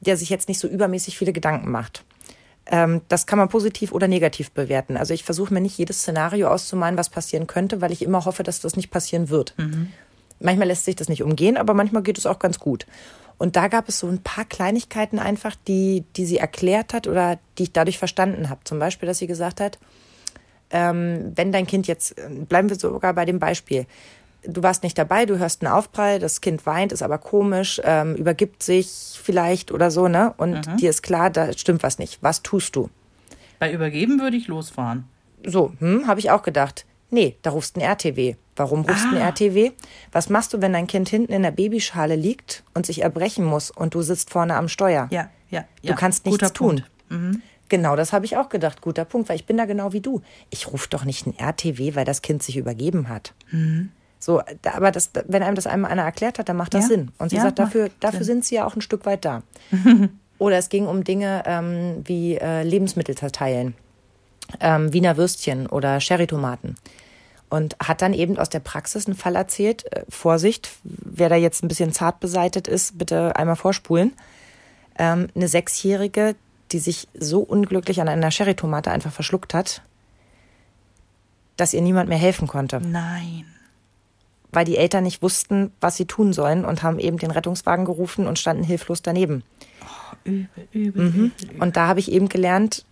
der sich jetzt nicht so übermäßig viele Gedanken macht. Ähm, das kann man positiv oder negativ bewerten. Also ich versuche mir nicht jedes Szenario auszumalen, was passieren könnte, weil ich immer hoffe, dass das nicht passieren wird. Mhm. Manchmal lässt sich das nicht umgehen, aber manchmal geht es auch ganz gut. Und da gab es so ein paar Kleinigkeiten einfach, die, die sie erklärt hat oder die ich dadurch verstanden habe. Zum Beispiel, dass sie gesagt hat, ähm, wenn dein Kind jetzt, äh, bleiben wir sogar bei dem Beispiel, du warst nicht dabei, du hörst einen Aufprall, das Kind weint, ist aber komisch, ähm, übergibt sich vielleicht oder so, ne? Und dir ist klar, da stimmt was nicht. Was tust du? Bei Übergeben würde ich losfahren. So, hm, habe ich auch gedacht. Nee, da rufst du ein RTW. Warum rufst du ein Ah. RTW? Was machst du, wenn dein Kind hinten in der Babyschale liegt und sich erbrechen muss und du sitzt vorne am Steuer? Ja, ja. Du ja. kannst nichts Guter tun. Punkt. Genau, das habe ich auch gedacht. Guter Punkt, weil ich bin da genau wie du. Ich rufe doch nicht ein RTW, weil das Kind sich übergeben hat. So, da, aber das, wenn einem das einmal einer erklärt hat, dann macht das Mhm. Ja. Sinn. Und sie Ja, sagt, dafür, dafür Sinn. sind sie ja auch ein Stück weit da. Oder es ging um Dinge ähm, wie äh, Lebensmittel verteilen, ähm, Wiener Würstchen oder Sherry-Tomaten. Und hat dann eben aus der Praxis einen Fall erzählt. Äh, Vorsicht, wer da jetzt ein bisschen zart beseitet ist, bitte einmal vorspulen. Ähm, eine Sechsjährige, die sich so unglücklich an einer Sherry-Tomate einfach verschluckt hat, dass ihr niemand mehr helfen konnte Nein. weil die Eltern nicht wussten, was sie tun sollen und haben eben den Rettungswagen gerufen und standen hilflos daneben. Übel, übel, Mhm. übel, übel. Und da habe ich eben gelernt,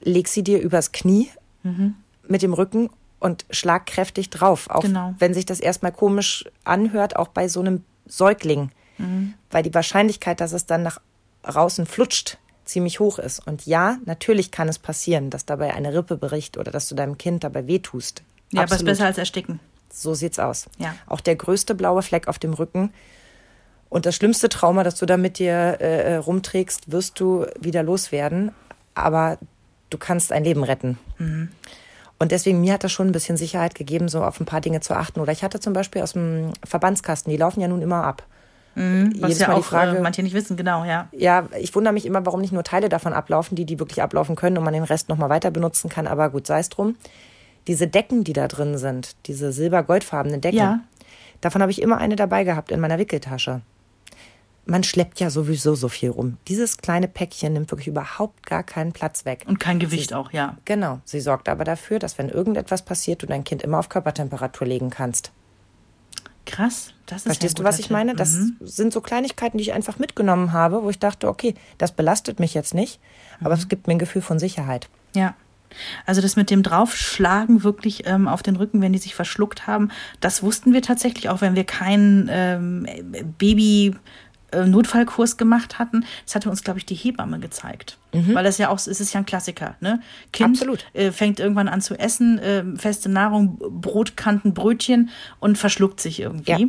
leg sie dir übers Knie Mhm. mit dem Rücken und schlag kräftig drauf. Auch Genau. wenn sich das erstmal komisch anhört, auch bei so einem Säugling. Mhm. Weil die Wahrscheinlichkeit, dass es dann nach außen flutscht, ziemlich hoch ist. Und ja, natürlich kann es passieren, dass dabei eine Rippe bricht oder dass du deinem Kind dabei wehtust. Ja, aber es ist Absolut. besser als ersticken. So sieht's aus. Ja. Auch der größte blaue Fleck auf dem Rücken und das schlimmste Trauma, das du da mit dir äh, rumträgst, wirst du wieder loswerden. Aber du kannst ein Leben retten. Und deswegen, mir hat das schon ein bisschen Sicherheit gegeben, so auf ein paar Dinge zu achten. Oder ich hatte zum Beispiel aus dem Verbandskasten, die laufen ja nun immer ab. Was Jedes ja Mal die auch Frage- äh, manche nicht wissen, genau, ja. Ja, ich wundere mich immer, warum nicht nur Teile davon ablaufen, die die wirklich ablaufen können und man den Rest nochmal weiter benutzen kann. Aber gut, sei es drum. Diese Decken, die da drin sind, diese silber-goldfarbenen Decken, Ja. davon habe ich immer eine dabei gehabt in meiner Wickeltasche. Man schleppt ja sowieso so viel rum. Dieses kleine Päckchen nimmt wirklich überhaupt gar keinen Platz weg. Und kein Gewicht auch, ja. Genau, sie sorgt aber dafür, dass wenn irgendetwas passiert, du dein Kind immer auf Körpertemperatur legen kannst. Krass. Das ist Verstehst du, was ich meine? Das Mhm. sind so Kleinigkeiten, die ich einfach mitgenommen habe, wo ich dachte, okay, das belastet mich jetzt nicht, aber Mhm. es gibt mir ein Gefühl von Sicherheit. Ja. Also das mit dem Draufschlagen wirklich ähm, auf den Rücken, wenn die sich verschluckt haben, das wussten wir tatsächlich, auch wenn wir keinen ähm, Baby Notfallkurs gemacht hatten. Das hatte uns, glaube ich, die Hebamme gezeigt. Mhm. Weil das ja auch, es ist ja ein Klassiker, ne? Kind. Äh, fängt irgendwann an zu essen, äh, feste Nahrung, Brotkanten, Brötchen und verschluckt sich irgendwie. Ja.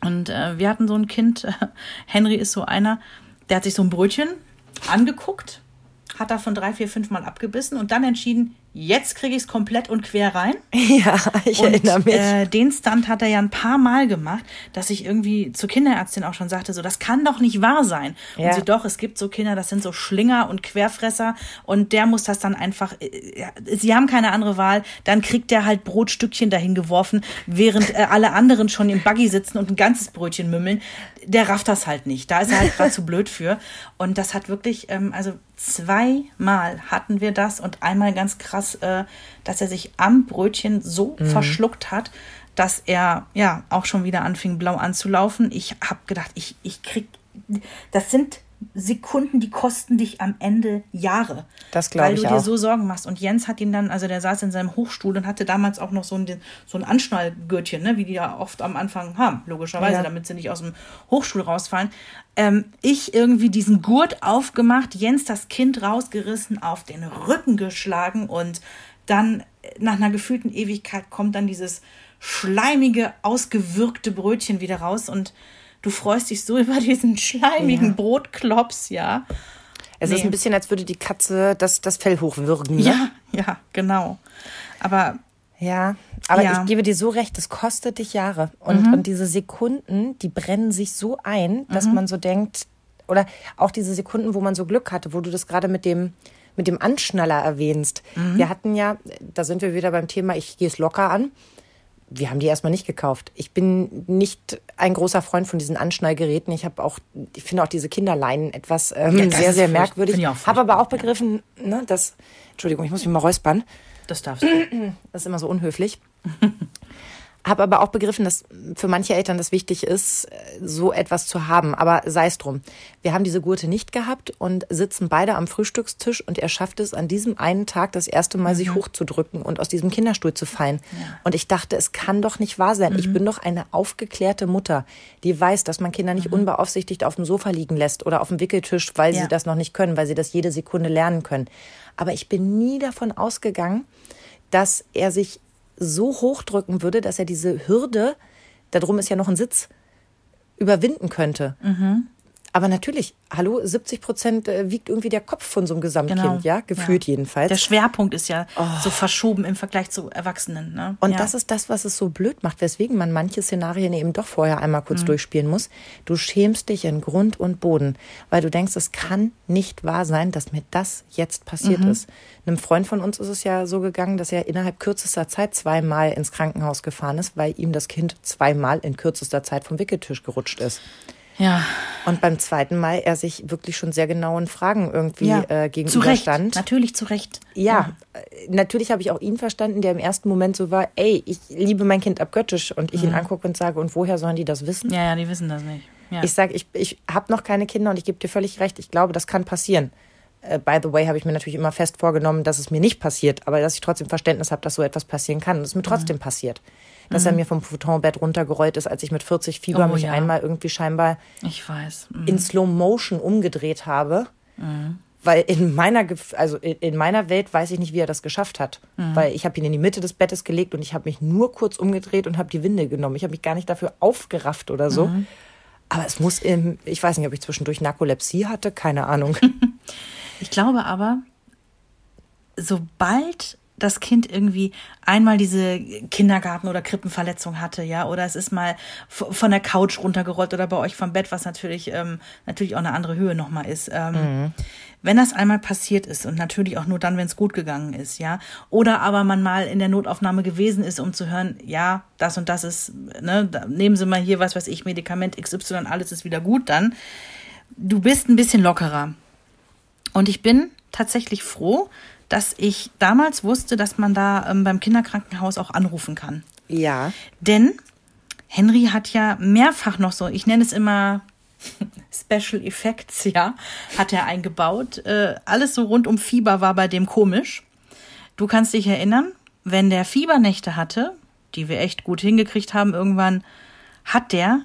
Und äh, wir hatten so ein Kind, Henry ist so einer, der hat sich so ein Brötchen angeguckt, hat davon drei, vier, fünf Mal abgebissen und dann entschieden, jetzt kriege ich es komplett und quer rein. Ja, ich und, erinnere mich. Äh, den Stunt hat er ja ein paar Mal gemacht, dass ich irgendwie zur Kinderärztin auch schon sagte, so, das kann doch nicht wahr sein. Ja. Und sie, doch, es gibt so Kinder, das sind so Schlinger und Querfresser und der muss das dann einfach, äh, sie haben keine andere Wahl, dann kriegt der halt Brotstückchen dahin geworfen, während äh, alle anderen schon im Buggy sitzen und ein ganzes Brötchen mümmeln. Der rafft das halt nicht. Da ist er halt gerade zu blöd für. Und das hat wirklich, ähm, also zweimal hatten wir das und einmal ganz krass, äh, dass er sich am Brötchen so mhm. verschluckt hat, dass er ja auch schon wieder anfing blau anzulaufen. Ich habe gedacht, ich, ich krieg, das sind Sekunden, die kosten dich am Ende Jahre. Das glaube ich auch. Weil du dir so Sorgen machst. Und Jens hat ihn dann, also der saß in seinem Hochstuhl und hatte damals auch noch so ein, so ein Anschnallgürtchen, ne, wie die ja oft am Anfang haben, logischerweise, ja. damit sie nicht aus dem Hochstuhl rausfallen. Ähm, ich irgendwie diesen Gurt aufgemacht, Jens das Kind rausgerissen, auf den Rücken geschlagen und dann nach einer gefühlten Ewigkeit kommt dann dieses schleimige, ausgewürgte Brötchen wieder raus und du freust dich so über diesen schleimigen ja. Brotklops, ja. Es nee. ist ein bisschen, als würde die Katze das, das Fell hochwürgen. Ne? Ja, ja, genau. Aber. Ja, aber ja. ich gebe dir so recht, das kostet dich Jahre. Und, mhm. und diese Sekunden, die brennen sich so ein, dass mhm. man so denkt, oder auch diese Sekunden, wo man so Glück hatte, wo du das gerade mit dem, mit dem Anschnaller erwähnst. Mhm. Wir hatten ja, da sind wir wieder beim Thema, ich gehe es locker an wir haben die erstmal nicht gekauft. Ich bin nicht ein großer Freund von diesen Anschnallgeräten. Ich habe auch, ich finde auch diese Kinderleinen etwas ähm, ja, sehr, sehr merkwürdig. Habe aber auch begriffen, ne, dass, Entschuldigung, ich muss mich mal räuspern. Das darfst du. Das ist immer so unhöflich. Habe aber auch begriffen, dass für manche Eltern das wichtig ist, so etwas zu haben. Aber sei es drum. Wir haben diese Gurte nicht gehabt und sitzen beide am Frühstückstisch und er schafft es an diesem einen Tag das erste Mal, mhm. sich hochzudrücken und aus diesem Kinderstuhl zu fallen. Ja. Und ich dachte, es kann doch nicht wahr sein. Mhm. Ich bin doch eine aufgeklärte Mutter, die weiß, dass man Kinder nicht mhm. unbeaufsichtigt auf dem Sofa liegen lässt oder auf dem Wickeltisch, weil ja. sie das noch nicht können, weil sie das jede Sekunde lernen können. Aber ich bin nie davon ausgegangen, dass er sich so hochdrücken würde, dass er diese Hürde, darum ist ja noch ein Sitz, überwinden könnte. Mhm. Aber natürlich, hallo, 70 Prozent äh, wiegt irgendwie der Kopf von so einem Gesamtkind, genau. ja, gefühlt ja. jedenfalls. Der Schwerpunkt ist ja oh. so verschoben im Vergleich zu Erwachsenen. Ne? Und ja. das ist das, was es so blöd macht, weswegen man manche Szenarien eben doch vorher einmal kurz mhm. durchspielen muss. Du schämst dich in Grund und Boden, weil du denkst, es kann nicht wahr sein, dass mir das jetzt passiert mhm. ist. Einem Freund von uns ist es ja so gegangen, dass er innerhalb kürzester Zeit zweimal ins Krankenhaus gefahren ist, weil ihm das Kind zweimal in kürzester Zeit vom Wickeltisch gerutscht ist. Ja. Und beim zweiten Mal er sich wirklich schon sehr genauen Fragen irgendwie ja. äh, gegenüberstand. Zu Recht. Natürlich zu Recht. Ja, ja. Äh, natürlich habe ich auch ihn verstanden, der im ersten Moment so war, ey, ich liebe mein Kind abgöttisch und ich mhm. ihn angucke und sage, und woher sollen die das wissen? Ja, ja, die wissen das nicht. Ja. Ich sage, ich, ich habe noch keine Kinder und ich gebe dir völlig recht, ich glaube, das kann passieren. Uh, by the way, habe ich mir natürlich immer fest vorgenommen, dass es mir nicht passiert, aber dass ich trotzdem Verständnis habe, dass so etwas passieren kann und es mir trotzdem mhm. passiert dass mhm. er mir vom Futonbett runtergerollt ist, als ich mit 40 Fieber oh, mich ja. einmal irgendwie scheinbar ich weiß. Mhm. in Slow Motion umgedreht habe. Mhm. Weil in meiner, also in meiner Welt weiß ich nicht, wie er das geschafft hat. Mhm. Weil ich habe ihn in die Mitte des Bettes gelegt und ich habe mich nur kurz umgedreht und habe die Winde genommen. Ich habe mich gar nicht dafür aufgerafft oder so. Mhm. Aber es muss im, ich weiß nicht, ob ich zwischendurch Narkolepsie hatte, keine Ahnung. ich glaube aber, sobald das Kind irgendwie einmal diese Kindergarten- oder Krippenverletzung hatte, ja, oder es ist mal von der Couch runtergerollt oder bei euch vom Bett, was natürlich ähm, natürlich auch eine andere Höhe nochmal ist. Ähm, mhm. Wenn das einmal passiert ist und natürlich auch nur dann, wenn es gut gegangen ist, ja, oder aber man mal in der Notaufnahme gewesen ist, um zu hören, ja, das und das ist, ne, nehmen Sie mal hier was weiß ich, Medikament XY, alles ist wieder gut, dann du bist ein bisschen lockerer. Und ich bin tatsächlich froh, dass ich damals wusste, dass man da ähm, beim Kinderkrankenhaus auch anrufen kann. Ja. Denn Henry hat ja mehrfach noch so, ich nenne es immer Special Effects, ja, hat er eingebaut. Äh, alles so rund um Fieber war bei dem komisch. du kannst dich erinnern, wenn der Fiebernächte hatte, die wir echt gut hingekriegt haben irgendwann, hat der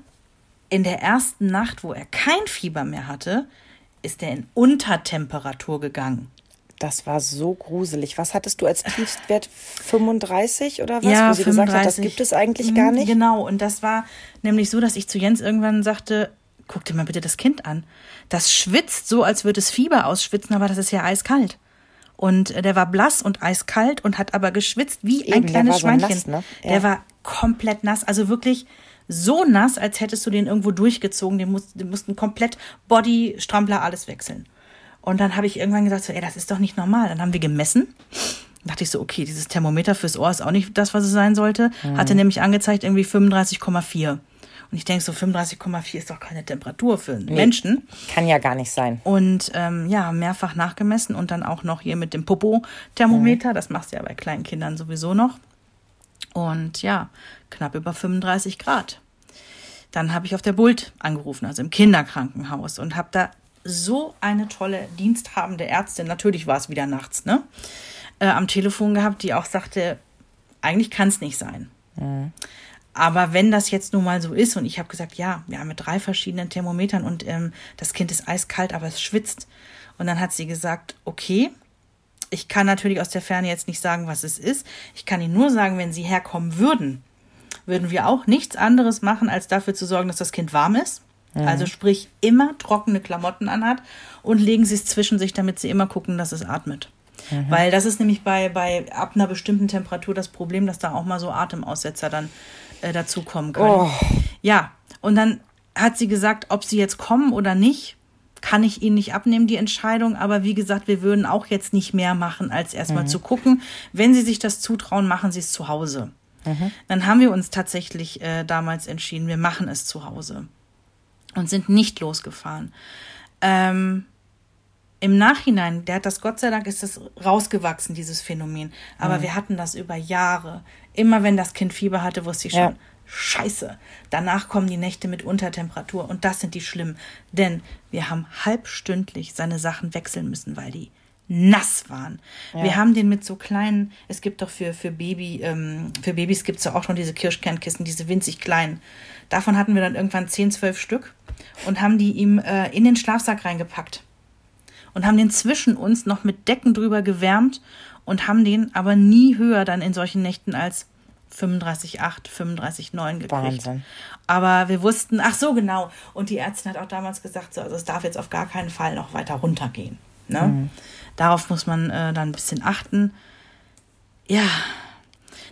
in der ersten Nacht, wo er kein Fieber mehr hatte, ist er in Untertemperatur gegangen. Das war so gruselig. Was hattest du als Tiefstwert? 35 oder was? Ja, Wo sie 35. gesagt hat, das gibt es eigentlich gar mhm, nicht. Genau, und das war nämlich so, dass ich zu Jens irgendwann sagte, guck dir mal bitte das Kind an. Das schwitzt so, als würde es Fieber ausschwitzen, aber das ist ja eiskalt. Und der war blass und eiskalt und hat aber geschwitzt wie Eben, ein kleines Schweinchen. So nass, ne? ja. Der war komplett nass, also wirklich so nass, als hättest du den irgendwo durchgezogen. Den, musst, den mussten komplett Body, Strampler, alles wechseln. Und dann habe ich irgendwann gesagt, so, ey, das ist doch nicht normal. Dann haben wir gemessen. Dann dachte ich so, okay, dieses Thermometer fürs Ohr ist auch nicht das, was es sein sollte. Mhm. Hatte nämlich angezeigt irgendwie 35,4. Und ich denke so, 35,4 ist doch keine Temperatur für einen nee, Menschen. Kann ja gar nicht sein. Und ähm, ja, mehrfach nachgemessen und dann auch noch hier mit dem Popo-Thermometer. Mhm. Das machst du ja bei kleinen Kindern sowieso noch. Und ja, knapp über 35 Grad. Dann habe ich auf der Bult angerufen, also im Kinderkrankenhaus, und habe da so eine tolle diensthabende Ärztin, natürlich war es wieder nachts, ne? Äh, am Telefon gehabt, die auch sagte, eigentlich kann es nicht sein. Mhm. Aber wenn das jetzt nun mal so ist und ich habe gesagt, ja, wir haben mit drei verschiedenen Thermometern und ähm, das Kind ist eiskalt, aber es schwitzt. Und dann hat sie gesagt, okay, ich kann natürlich aus der Ferne jetzt nicht sagen, was es ist. Ich kann Ihnen nur sagen, wenn Sie herkommen würden, würden wir auch nichts anderes machen, als dafür zu sorgen, dass das Kind warm ist. Mhm. Also sprich, immer trockene Klamotten anhat und legen sie es zwischen sich, damit sie immer gucken, dass es atmet. Mhm. Weil das ist nämlich bei, bei ab einer bestimmten Temperatur das Problem, dass da auch mal so Atemaussetzer dann äh, dazukommen können. Oh. Ja, und dann hat sie gesagt, ob sie jetzt kommen oder nicht, kann ich ihnen nicht abnehmen, die Entscheidung. Aber wie gesagt, wir würden auch jetzt nicht mehr machen, als erstmal mhm. zu gucken. Wenn sie sich das zutrauen, machen sie es zu Hause. Mhm. Dann haben wir uns tatsächlich äh, damals entschieden, wir machen es zu Hause und sind nicht losgefahren. Ähm, Im Nachhinein, der hat das Gott sei Dank ist das rausgewachsen, dieses Phänomen. Aber mhm. wir hatten das über Jahre. Immer wenn das Kind Fieber hatte, wusste ich schon, ja. Scheiße. Danach kommen die Nächte mit Untertemperatur und das sind die schlimm. Denn wir haben halbstündlich seine Sachen wechseln müssen, weil die nass waren. Ja. Wir haben den mit so kleinen, es gibt doch für, für Baby, ähm, für Babys gibt es ja auch schon diese Kirschkernkissen, diese winzig kleinen. Davon hatten wir dann irgendwann 10, 12 Stück und haben die ihm äh, in den Schlafsack reingepackt. Und haben den zwischen uns noch mit Decken drüber gewärmt und haben den aber nie höher dann in solchen Nächten als 35,8, 35,9 gekriegt. Wahnsinn. Aber wir wussten, ach so, genau. Und die Ärztin hat auch damals gesagt, so, also es darf jetzt auf gar keinen Fall noch weiter runtergehen. Ne? Mhm. Darauf muss man äh, dann ein bisschen achten. Ja,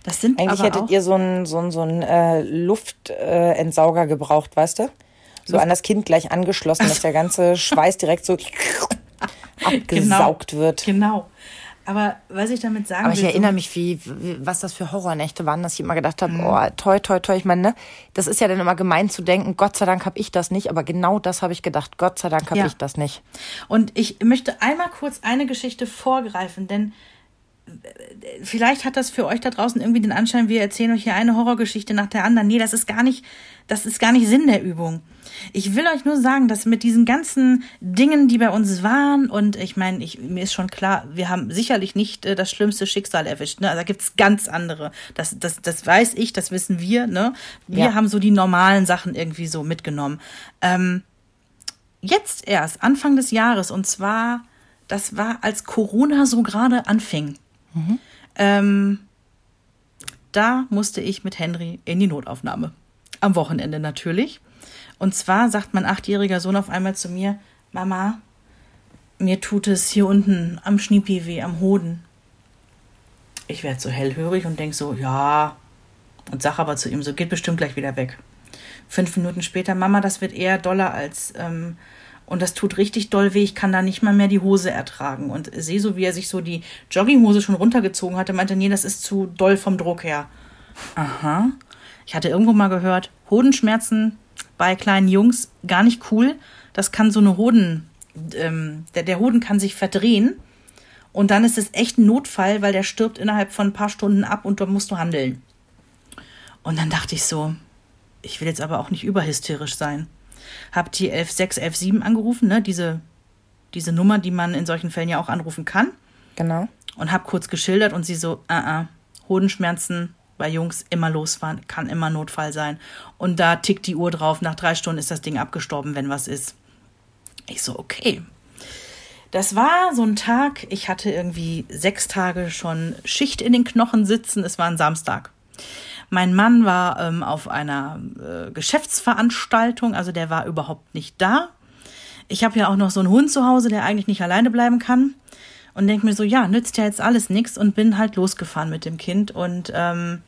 das sind Eigentlich hättet ihr so einen so einen, so einen äh, Luftentsauger äh, gebraucht, weißt du? So Luft an das Kind gleich angeschlossen, dass der ganze Schweiß direkt so abgesaugt genau, wird. Genau. Aber was ich damit sagen Aber ich will, erinnere mich, wie, wie, was das für Horrornächte waren, dass ich immer gedacht habe, mhm. oh, toi, toi, toi. Ich meine, ne, das ist ja dann immer gemein zu denken, Gott sei Dank habe ich das nicht. Aber genau das habe ich gedacht, Gott sei Dank habe ja. ich das nicht. Und ich möchte einmal kurz eine Geschichte vorgreifen, denn vielleicht hat das für euch da draußen irgendwie den Anschein, wir erzählen euch hier eine Horrorgeschichte nach der anderen. Nee, das ist gar nicht, das ist gar nicht Sinn der Übung. Ich will euch nur sagen, dass mit diesen ganzen Dingen, die bei uns waren, und ich meine, ich, mir ist schon klar, wir haben sicherlich nicht äh, das schlimmste Schicksal erwischt. Ne? Also da gibt's ganz andere. Das, das, das weiß ich, das wissen wir. Ne? Wir ja. haben so die normalen Sachen irgendwie so mitgenommen. Ähm, jetzt erst, Anfang des Jahres, und zwar, das war, als Corona so gerade anfing. Mhm. Ähm, da musste ich mit Henry in die Notaufnahme. Am Wochenende natürlich. Und zwar sagt mein achtjähriger Sohn auf einmal zu mir, Mama, mir tut es hier unten am Schniepi weh, am Hoden. Ich werde so hellhörig und denk so, ja. Und sag aber zu ihm, so geht bestimmt gleich wieder weg. Fünf Minuten später, Mama, das wird eher doller als ähm, und das tut richtig doll weh. Ich kann da nicht mal mehr die Hose ertragen. Und sehe so, wie er sich so die Jogginghose schon runtergezogen hatte, meinte, nee, das ist zu doll vom Druck her. Aha. Ich hatte irgendwo mal gehört, Hodenschmerzen bei kleinen Jungs gar nicht cool. Das kann so eine Hoden, ähm, der, der Hoden kann sich verdrehen. Und dann ist es echt ein Notfall, weil der stirbt innerhalb von ein paar Stunden ab und da musst du handeln. Und dann dachte ich so, ich will jetzt aber auch nicht überhysterisch sein habe die 116, 117 angerufen, ne? Diese, diese Nummer, die man in solchen Fällen ja auch anrufen kann. Genau. und habe kurz geschildert und sie so, uh -uh, Hodenschmerzen bei Jungs immer losfahren, kann immer Notfall sein. Und da tickt die Uhr drauf, nach drei Stunden ist das Ding abgestorben, wenn was ist. Ich so, okay. Das war so ein Tag, ich hatte irgendwie sechs Tage schon Schicht in den Knochen sitzen, es war ein Samstag. Mein Mann war ähm, auf einer äh, Geschäftsveranstaltung, also der war überhaupt nicht da. Ich habe ja auch noch so einen Hund zu Hause, der eigentlich nicht alleine bleiben kann. Und denke mir so, ja, nützt ja jetzt alles nichts und bin halt losgefahren mit dem Kind. Und ähm,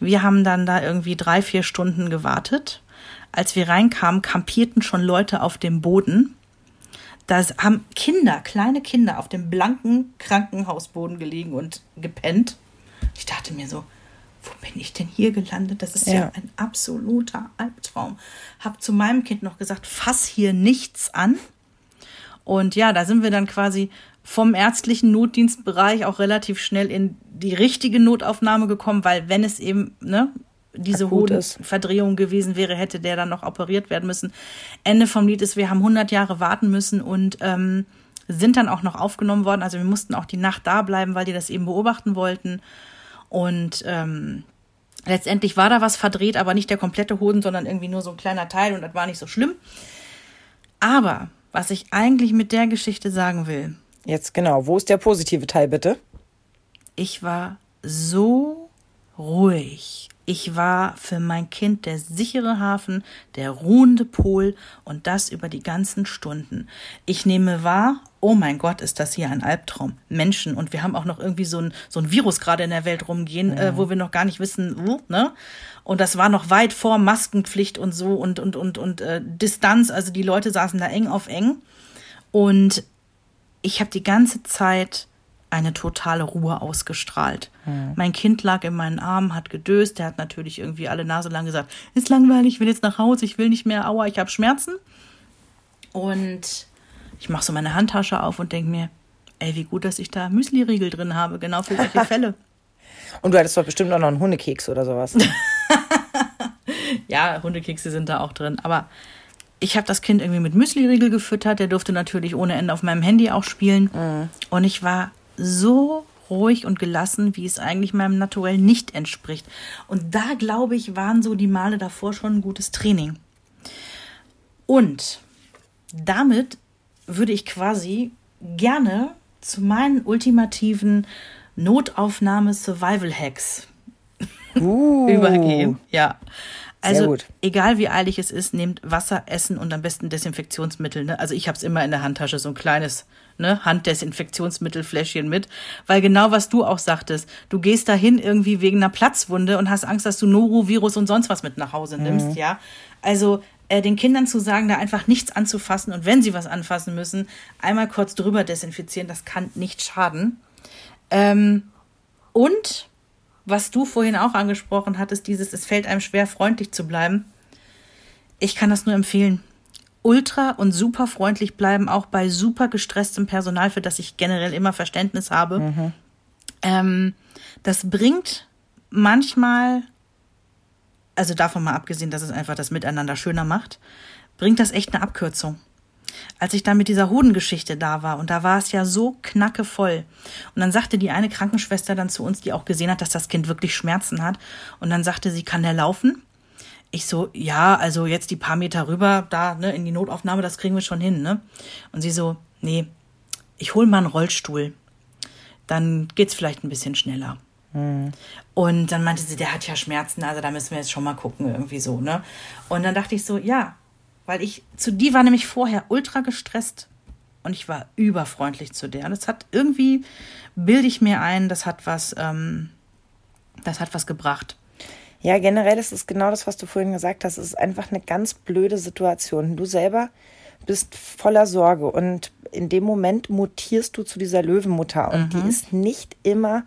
wir haben dann da irgendwie drei, vier Stunden gewartet. Als wir reinkamen, kampierten schon Leute auf dem Boden. Da haben Kinder, kleine Kinder auf dem blanken Krankenhausboden gelegen und gepennt. Ich dachte mir so, wo bin ich denn hier gelandet? Das ist ja, ja ein absoluter Albtraum. Hab zu meinem Kind noch gesagt, fass hier nichts an. Und ja, da sind wir dann quasi vom ärztlichen Notdienstbereich auch relativ schnell in die richtige Notaufnahme gekommen, weil wenn es eben ne, diese Hodenverdrehung gewesen wäre, hätte der dann noch operiert werden müssen. Ende vom Lied ist, wir haben 100 Jahre warten müssen und ähm, sind dann auch noch aufgenommen worden. Also wir mussten auch die Nacht da bleiben, weil die das eben beobachten wollten. Und ähm, letztendlich war da was verdreht, aber nicht der komplette Hoden, sondern irgendwie nur so ein kleiner Teil und das war nicht so schlimm. Aber was ich eigentlich mit der Geschichte sagen will. Jetzt genau, wo ist der positive Teil bitte? Ich war so ruhig ich war für mein Kind der sichere Hafen, der ruhende Pol und das über die ganzen Stunden. Ich nehme wahr, oh mein Gott, ist das hier ein Albtraum. Menschen und wir haben auch noch irgendwie so ein, so ein Virus gerade in der Welt rumgehen, ja. äh, wo wir noch gar nicht wissen, wo, ne? Und das war noch weit vor Maskenpflicht und so und, und, und, und äh, Distanz. Also die Leute saßen da eng auf eng. Und ich habe die ganze Zeit eine totale Ruhe ausgestrahlt. Mhm. Mein Kind lag in meinen Armen, hat gedöst, der hat natürlich irgendwie alle Nase lang gesagt, ist langweilig, ich will jetzt nach Hause, ich will nicht mehr, aua, ich habe Schmerzen. Und ich mache so meine Handtasche auf und denke mir, ey, wie gut, dass ich da Müsli-Riegel drin habe, genau für solche Fälle. Und du hattest doch bestimmt auch noch einen Hundekeks oder sowas. ja, Hundekekse sind da auch drin, aber ich habe das Kind irgendwie mit Müsli-Riegel gefüttert. Der durfte natürlich ohne Ende auf meinem Handy auch spielen. Mhm. Und ich war so ruhig und gelassen, wie es eigentlich meinem Naturell nicht entspricht. Und da, glaube ich, waren so die Male davor schon ein gutes Training. Und damit würde ich quasi gerne zu meinen ultimativen Notaufnahme-Survival-Hacks uh. übergehen. Ja. Also egal wie eilig es ist, nehmt Wasser, Essen und am besten Desinfektionsmittel. Ne? Also ich habe es immer in der Handtasche, so ein kleines ne, Handdesinfektionsmittelfläschchen mit, weil genau was du auch sagtest, du gehst dahin irgendwie wegen einer Platzwunde und hast Angst, dass du Norovirus und sonst was mit nach Hause nimmst, mhm. ja. Also äh, den Kindern zu sagen, da einfach nichts anzufassen und wenn sie was anfassen müssen, einmal kurz drüber desinfizieren, das kann nicht schaden. Ähm, und was du vorhin auch angesprochen hattest, dieses, es fällt einem schwer, freundlich zu bleiben. Ich kann das nur empfehlen ultra und super freundlich bleiben, auch bei super gestresstem Personal, für das ich generell immer Verständnis habe. Mhm. Ähm, das bringt manchmal, also davon mal abgesehen, dass es einfach das Miteinander schöner macht, bringt das echt eine Abkürzung. Als ich dann mit dieser Hodengeschichte da war, und da war es ja so knackevoll. Und dann sagte die eine Krankenschwester dann zu uns, die auch gesehen hat, dass das Kind wirklich Schmerzen hat. Und dann sagte sie, kann der laufen? Ich so, ja, also jetzt die paar Meter rüber, da, ne, in die Notaufnahme, das kriegen wir schon hin, ne? Und sie so, nee, ich hol mal einen Rollstuhl. Dann geht's vielleicht ein bisschen schneller. Mhm. Und dann meinte sie, der hat ja Schmerzen, also da müssen wir jetzt schon mal gucken, irgendwie so, ne? Und dann dachte ich so, ja, weil ich, zu die war nämlich vorher ultra gestresst und ich war überfreundlich zu der. Und das hat irgendwie, bilde ich mir ein, das hat was, ähm, das hat was gebracht. Ja, generell ist es genau das, was du vorhin gesagt hast. Es ist einfach eine ganz blöde Situation. Du selber bist voller Sorge und in dem Moment mutierst du zu dieser Löwenmutter und mhm. die ist nicht immer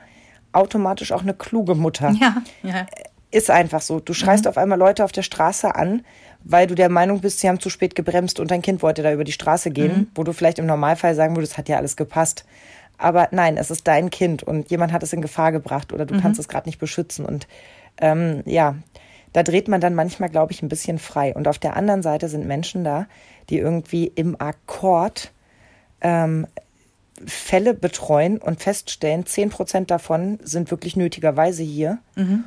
automatisch auch eine kluge Mutter. Ja, ja. Ist einfach so. Du schreist mhm. auf einmal Leute auf der Straße an, weil du der Meinung bist, sie haben zu spät gebremst und dein Kind wollte da über die Straße gehen, mhm. wo du vielleicht im Normalfall sagen würdest, hat ja alles gepasst. Aber nein, es ist dein Kind und jemand hat es in Gefahr gebracht oder du mhm. kannst es gerade nicht beschützen und ähm, ja, da dreht man dann manchmal, glaube ich, ein bisschen frei. Und auf der anderen Seite sind Menschen da, die irgendwie im Akkord ähm, Fälle betreuen und feststellen, 10 Prozent davon sind wirklich nötigerweise hier. Mhm.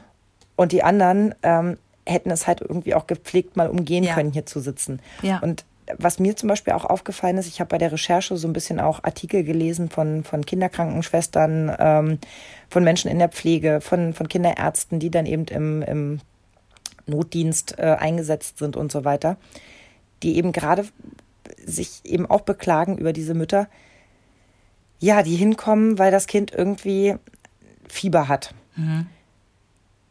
Und die anderen ähm, hätten es halt irgendwie auch gepflegt mal umgehen Ja. können, hier zu sitzen. Ja. Und was mir zum Beispiel auch aufgefallen ist, ich habe bei der Recherche so ein bisschen auch Artikel gelesen von, von Kinderkrankenschwestern, ähm, von Menschen in der Pflege, von, von Kinderärzten, die dann eben im, im Notdienst äh, eingesetzt sind und so weiter, die eben gerade sich eben auch beklagen über diese Mütter, ja, die hinkommen, weil das Kind irgendwie Fieber hat.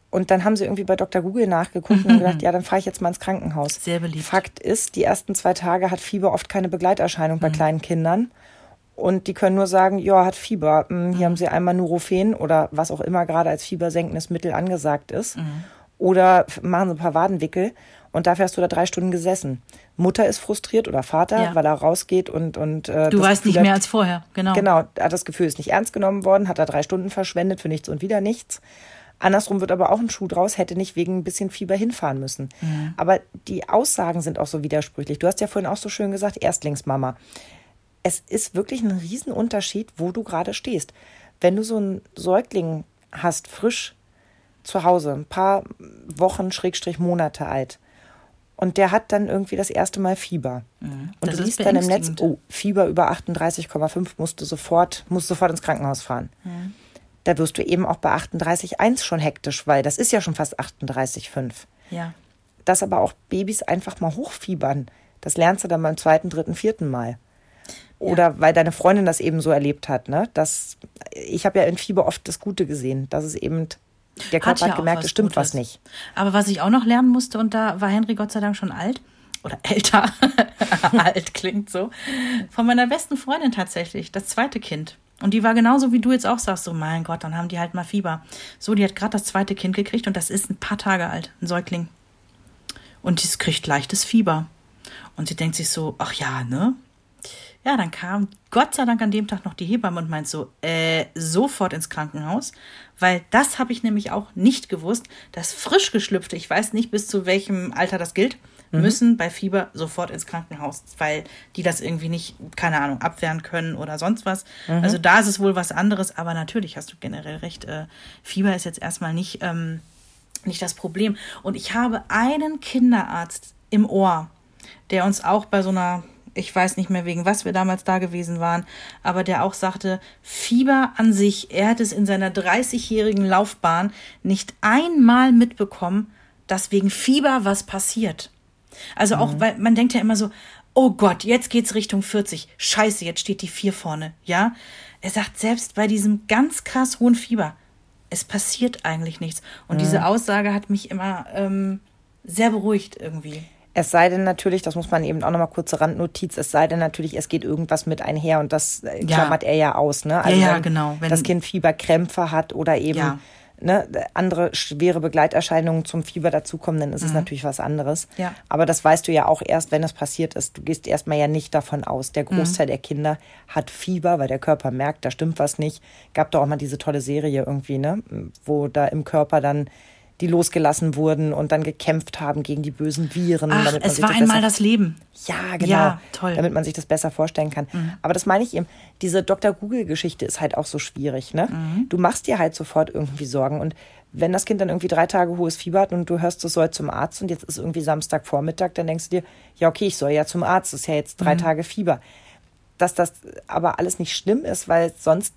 Und dann haben sie irgendwie bei Dr. Google nachgeguckt und gedacht, ja, dann fahre ich jetzt mal ins Krankenhaus. Sehr beliebt. Fakt ist, die ersten zwei Tage hat Fieber oft keine Begleiterscheinung bei kleinen Kindern. Und die können nur sagen, ja, hat Fieber. Hm, Hier haben sie einmal Nurofen oder was auch immer gerade als fiebersenkendes Mittel angesagt ist. Oder f- machen sie ein paar Wadenwickel und dafür hast du da drei Stunden gesessen. Mutter ist frustriert oder Vater, Ja. weil er rausgeht und, und äh, Du weißt Gefühl nicht hat- mehr als vorher, genau. Genau, hat das Gefühl, ist nicht ernst genommen worden, hat er drei Stunden verschwendet für nichts und wieder nichts. Andersrum wird aber auch ein Schuh draus, hätte nicht wegen ein bisschen Fieber hinfahren müssen. Aber die Aussagen sind auch so widersprüchlich. Du hast ja vorhin auch so schön gesagt, Erstlingsmama. Es ist wirklich ein Riesenunterschied, wo du gerade stehst. Wenn du so einen Säugling hast, frisch zu Hause, ein paar Wochen, Schrägstrich Monate alt, und der hat dann irgendwie das erste Mal Fieber. Und Das du liest dann im Netz, oh, Fieber über 38,5 musst du sofort, musst sofort ins Krankenhaus fahren. Da wirst du eben auch bei 38,1 schon hektisch, weil das ist ja schon fast 38,5. Ja. Dass aber auch Babys einfach mal hochfiebern, das lernst du dann beim zweiten, dritten, vierten Mal. Oder weil deine Freundin das eben so erlebt hat. Ne? Das, ich habe ja in Fieber oft das Gute gesehen, dass es eben, der Hat Körper ja hat auch gemerkt, es stimmt Gutes. was nicht. Aber was ich auch noch lernen musste, und da war Henry Gott sei Dank schon alt, oder älter, alt klingt so, von meiner besten Freundin tatsächlich, das zweite Kind. Und die war genauso wie du jetzt auch sagst, so mein Gott, dann haben die halt mal Fieber. So, die hat gerade das zweite Kind gekriegt und das ist ein paar Tage alt, ein Säugling. Und die kriegt leichtes Fieber. Und sie denkt sich so, ach ja, ne? Ja, dann kam Gott sei Dank an dem Tag noch die Hebamme und meint so, äh, sofort ins Krankenhaus, weil das habe ich nämlich auch nicht gewusst, dass frisch geschlüpfte, ich weiß nicht bis zu welchem Alter das gilt, müssen bei Fieber sofort ins Krankenhaus, weil die das irgendwie nicht, keine Ahnung, abwehren können oder sonst was. Also da ist es wohl was anderes, aber natürlich hast du generell recht, äh, Fieber ist jetzt erstmal nicht, ähm, nicht das Problem. Und ich habe einen Kinderarzt im Ohr, der uns auch bei so einer, ich weiß nicht mehr wegen was wir damals da gewesen waren, aber der auch sagte, Fieber an sich, er hat es in seiner 30-jährigen Laufbahn nicht einmal mitbekommen, dass wegen Fieber was passiert. Also auch, weil man denkt ja immer so, oh Gott, jetzt geht's Richtung 40. Scheiße, jetzt steht die 4 vorne, ja? Er sagt, selbst bei diesem ganz krass hohen Fieber, es passiert eigentlich nichts. Und diese Aussage hat mich immer ähm, sehr beruhigt irgendwie. Es sei denn natürlich, das muss man eben auch nochmal kurze Randnotiz, es sei denn natürlich, es geht irgendwas mit einher und das äh, Ja. klammert er ja aus. Ne? Also ja, wenn genau, wenn- das Kind Fieberkrämpfe hat oder eben Ja. ne, andere schwere Begleiterscheinungen zum Fieber dazukommen, dann ist es natürlich was anderes. Mhm. Ja. Aber das weißt du ja auch erst, wenn es passiert ist. Du gehst erstmal ja nicht davon aus. Der Mhm. Großteil der Kinder hat Fieber, weil der Körper merkt, da stimmt was nicht. Gab doch auch mal diese tolle Serie irgendwie, ne? wo da im Körper dann die losgelassen wurden und dann gekämpft haben gegen die bösen Viren. Ach, damit man es sich war das einmal das Leben. ja, genau. Ja, toll. Mhm. Damit man sich das besser vorstellen kann. Aber das meine ich eben, diese Dr. Google-Geschichte ist halt auch so schwierig. Ne? Mhm. Du machst dir halt sofort irgendwie Sorgen. Und wenn das Kind dann irgendwie drei Tage hohes Fieber hat und du hörst, es soll zum Arzt und jetzt ist irgendwie Samstagvormittag, dann denkst du dir, ja, okay, ich soll ja zum Arzt, das ist ja jetzt Mhm. drei Tage Fieber. Dass das aber alles nicht schlimm ist, weil sonst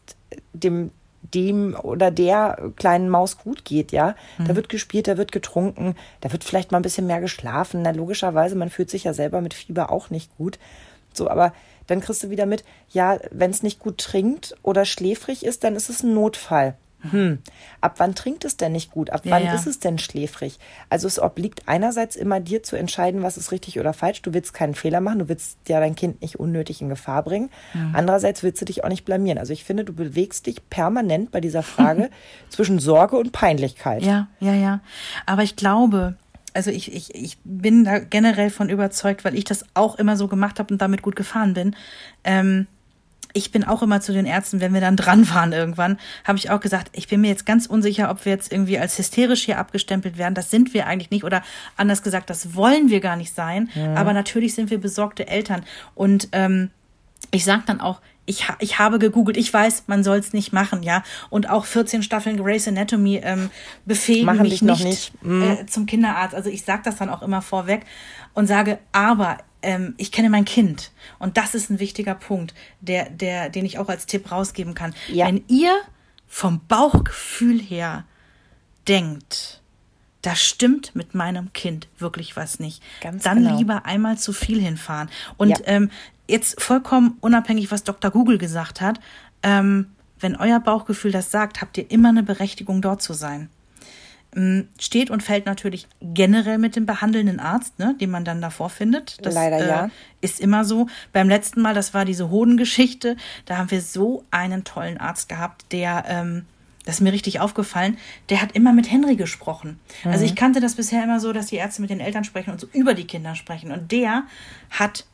dem dem oder der kleinen Maus gut geht, ja. Da wird gespielt, da wird getrunken, da wird vielleicht mal ein bisschen mehr geschlafen. Na, logischerweise, man fühlt sich ja selber mit Fieber auch nicht gut. So, aber dann kriegst du wieder mit, ja, wenn es nicht gut trinkt oder schläfrig ist, dann ist es ein Notfall. Hm. Ab wann trinkt es denn nicht gut? Ab Ja, wann ja. ist es denn schläfrig? Also es obliegt einerseits immer dir zu entscheiden, was ist richtig oder falsch. Du willst keinen Fehler machen, du willst ja dein Kind nicht unnötig in Gefahr bringen. Mhm. Andererseits willst du dich auch nicht blamieren. Also ich finde, du bewegst dich permanent bei dieser Frage zwischen Sorge und Peinlichkeit. Ja, ja, ja. Aber ich glaube, also ich, ich, ich bin da generell von überzeugt, weil ich das auch immer so gemacht habe und damit gut gefahren bin. Ähm, ich bin auch immer zu den Ärzten, wenn wir dann dran waren irgendwann, habe ich auch gesagt, ich bin mir jetzt ganz unsicher, ob wir jetzt irgendwie als hysterisch hier abgestempelt werden. Das sind wir eigentlich nicht. Oder anders gesagt, das wollen wir gar nicht sein. Aber natürlich sind wir besorgte Eltern. Und ähm, ich sage dann auch, ich, ha ich habe gegoogelt, ich weiß, man soll es nicht machen, ja. Und auch 14 Staffeln Grey's Anatomy ähm, befähigen Machen mich nicht, nicht. Mhm. Äh, zum Kinderarzt. Also ich sage das dann auch immer vorweg und sage, aber ähm, ich kenne mein Kind. Und das ist ein wichtiger Punkt, der, der, den ich auch als Tipp rausgeben kann. Ja. Wenn ihr vom Bauchgefühl her denkt, da stimmt mit meinem Kind wirklich was nicht, Ganz dann genau. lieber einmal zu viel hinfahren. Und Ja. ähm, jetzt vollkommen unabhängig, was Dr. Google gesagt hat, ähm, wenn euer Bauchgefühl das sagt, habt ihr immer eine Berechtigung, dort zu sein. Ähm, Steht und fällt natürlich generell mit dem behandelnden Arzt, ne, den man dann davor findet. Das, Leider äh, ja. Ist immer so. Beim letzten Mal, das war diese Hodengeschichte, da haben wir so einen tollen Arzt gehabt, der, ähm, das ist mir richtig aufgefallen, der hat immer mit Henry gesprochen. Also ich kannte das bisher immer so, dass die Ärzte mit den Eltern sprechen und so über die Kinder sprechen. Und der hat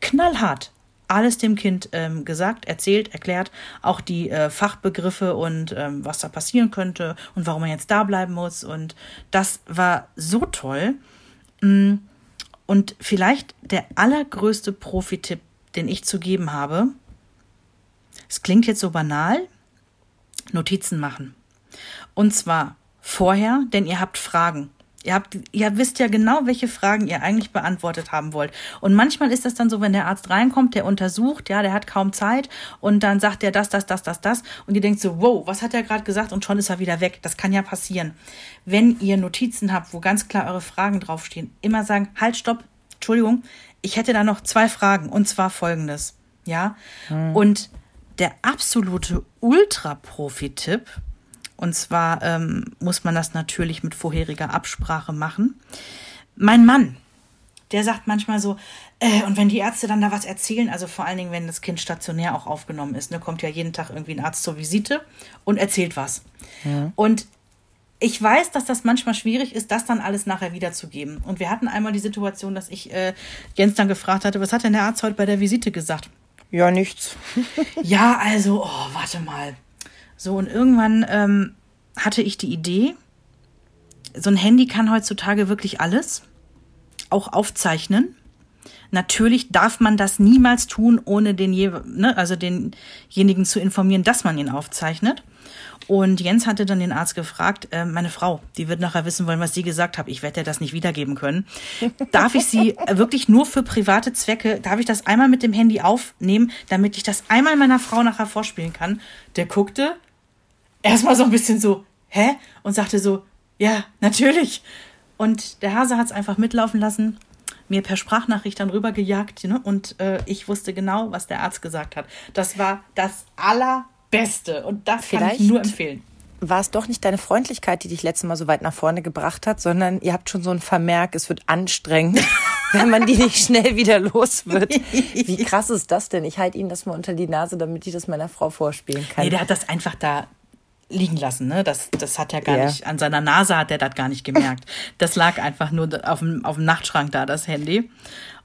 knallhart alles dem Kind ähm, gesagt, erzählt, erklärt, auch die äh, Fachbegriffe und ähm, was da passieren könnte und warum er jetzt da bleiben muss. Und das war so toll. Mm, Und vielleicht der allergrößte Profi-Tipp, den ich zu geben habe, es klingt jetzt so banal, Notizen machen. Und zwar vorher, denn ihr habt Fragen. Ihr, habt, ihr wisst ja genau, welche Fragen ihr eigentlich beantwortet haben wollt. Und manchmal ist das dann so, wenn der Arzt reinkommt, der untersucht, ja, der hat kaum Zeit und dann sagt er das, das, das, das, das. Und ihr denkt so, wow, was hat er gerade gesagt? Und schon ist er wieder weg. Das kann ja passieren. Wenn ihr Notizen habt, wo ganz klar eure Fragen draufstehen, immer sagen, halt, stopp, Entschuldigung, ich hätte da noch zwei Fragen und zwar folgendes. Ja. Und der absolute Ultra-Profi-Tipp, und zwar ähm, muss man das natürlich mit vorheriger Absprache machen. Mein Mann, der sagt manchmal so, äh, und wenn die Ärzte dann da was erzählen, also vor allen Dingen, wenn das Kind stationär auch aufgenommen ist, ne, kommt ja jeden Tag irgendwie ein Arzt zur Visite und erzählt was. Und ich weiß, dass das manchmal schwierig ist, das dann alles nachher wiederzugeben. Und wir hatten einmal die Situation, dass ich äh, Jens dann gefragt hatte, was hat denn der Arzt heute bei der Visite gesagt? Ja, nichts. Ja, also, oh, warte mal. So, und irgendwann ähm, hatte ich die Idee, so ein Handy kann heutzutage wirklich alles, auch aufzeichnen. Natürlich darf man das niemals tun, ohne den, je, ne, also denjenigen zu informieren, dass man ihn aufzeichnet. Und Jens hatte dann den Arzt gefragt, äh, meine Frau, die wird nachher wissen wollen, was sie gesagt hat. Ich werde ihr das nicht wiedergeben können. Darf ich sie äh, wirklich nur für private Zwecke, darf ich das einmal mit dem Handy aufnehmen, damit ich das einmal meiner Frau nachher vorspielen kann? Der guckte erstmal so ein bisschen so, hä? Und sagte so, ja, natürlich. Und der Hase hat es einfach mitlaufen lassen, mir per Sprachnachricht dann rübergejagt, ne? Und äh, ich wusste genau, was der Arzt gesagt hat. Das war das Allerbeste. Und das kann Vielleicht ich nur empfehlen. War es doch nicht deine Freundlichkeit, die dich letztes Mal so weit nach vorne gebracht hat, sondern ihr habt schon so einen Vermerk, es wird anstrengend, wenn man die nicht schnell wieder los wird. Wie krass ist das denn? Ich halte Ihnen das mal unter die Nase, damit ich das meiner Frau vorspielen kann. Nee, der hat das einfach da liegen lassen, ne? Das, das hat er gar Ja. nicht, an seiner Nase hat er das gar nicht gemerkt. Das lag einfach nur auf dem, auf dem Nachtschrank da, das Handy.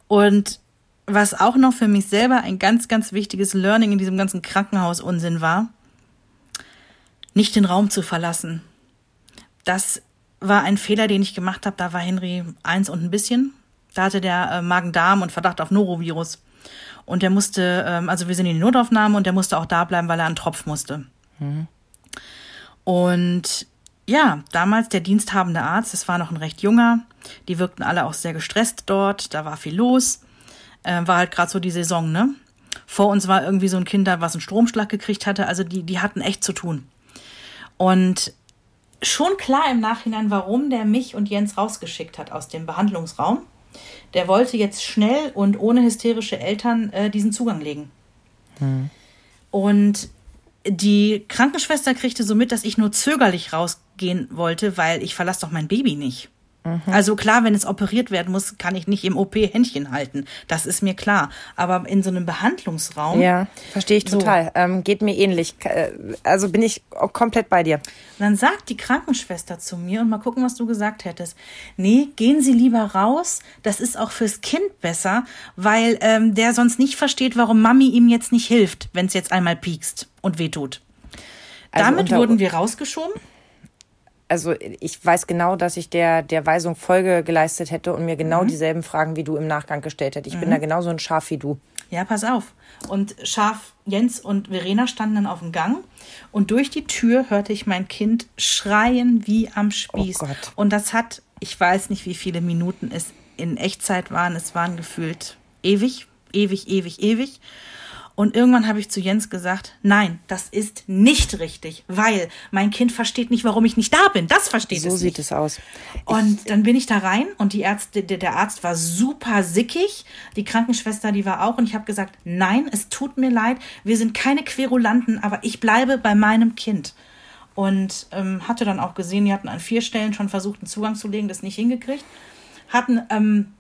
Und was auch noch für mich selber ein ganz, ganz wichtiges Learning in diesem ganzen Krankenhaus-Unsinn war, nicht den Raum zu verlassen. Das war ein Fehler, den ich gemacht habe. Da war Henry eins und ein bisschen. Da hatte der äh, Magen-Darm und Verdacht auf Norovirus. Und der musste, ähm, also wir sind in die Notaufnahme und der musste auch da bleiben, weil er einen Tropf musste. Und ja, damals der diensthabende Arzt, das war noch ein recht junger, die wirkten alle auch sehr gestresst dort, da war viel los, äh, war halt gerade so die Saison, ne? Vor uns war irgendwie so ein Kind da, was einen Stromschlag gekriegt hatte, also die, die hatten echt zu tun. Und schon klar im Nachhinein, warum der mich und Jens rausgeschickt hat aus dem Behandlungsraum. Der wollte jetzt schnell und ohne hysterische Eltern äh, diesen Zugang legen. Und die Krankenschwester kriegte so mit, dass ich nur zögerlich rausgehen wollte, weil ich verlasse doch mein Baby nicht. Also klar, wenn es operiert werden muss, kann ich nicht im OP Händchen halten. Das ist mir klar. Aber in so einem Behandlungsraum. Ja, verstehe ich So. total. Ähm, geht mir ähnlich. Äh, Also bin ich komplett bei dir. Und dann sagt die Krankenschwester zu mir und mal gucken, was du gesagt hättest. Nee, gehen Sie lieber raus. Das ist auch fürs Kind besser, weil ähm, der sonst nicht versteht, warum Mami ihm jetzt nicht hilft, wenn es jetzt einmal piekst und wehtut. Also Damit wurden wir rausgeschoben. Also ich weiß genau, dass ich der, der Weisung Folge geleistet hätte und mir genau dieselben Fragen wie du im Nachgang gestellt hätte. Ich bin da genauso ein Schaf wie du. Ja, pass auf. Und Schaf Jens und Verena standen dann auf dem Gang und durch die Tür hörte ich mein Kind schreien wie am Spieß. Oh Gott. Und das hat, ich weiß nicht, wie viele Minuten es in Echtzeit waren. Es waren gefühlt ewig, ewig, ewig, ewig. Und irgendwann habe ich zu Jens gesagt, nein, das ist nicht richtig, weil mein Kind versteht nicht, warum ich nicht da bin. Das versteht So es sieht nicht. es aus. Und dann bin ich da rein und die Ärzte, der, der Arzt war super sickig, die Krankenschwester, die war auch und ich habe gesagt, nein, es tut mir leid, wir sind keine Querulanten, aber ich bleibe bei meinem Kind. Und ähm, hatte dann auch gesehen, die hatten an vier Stellen schon versucht, einen Zugang zu legen, das nicht hingekriegt. Hatten ähm,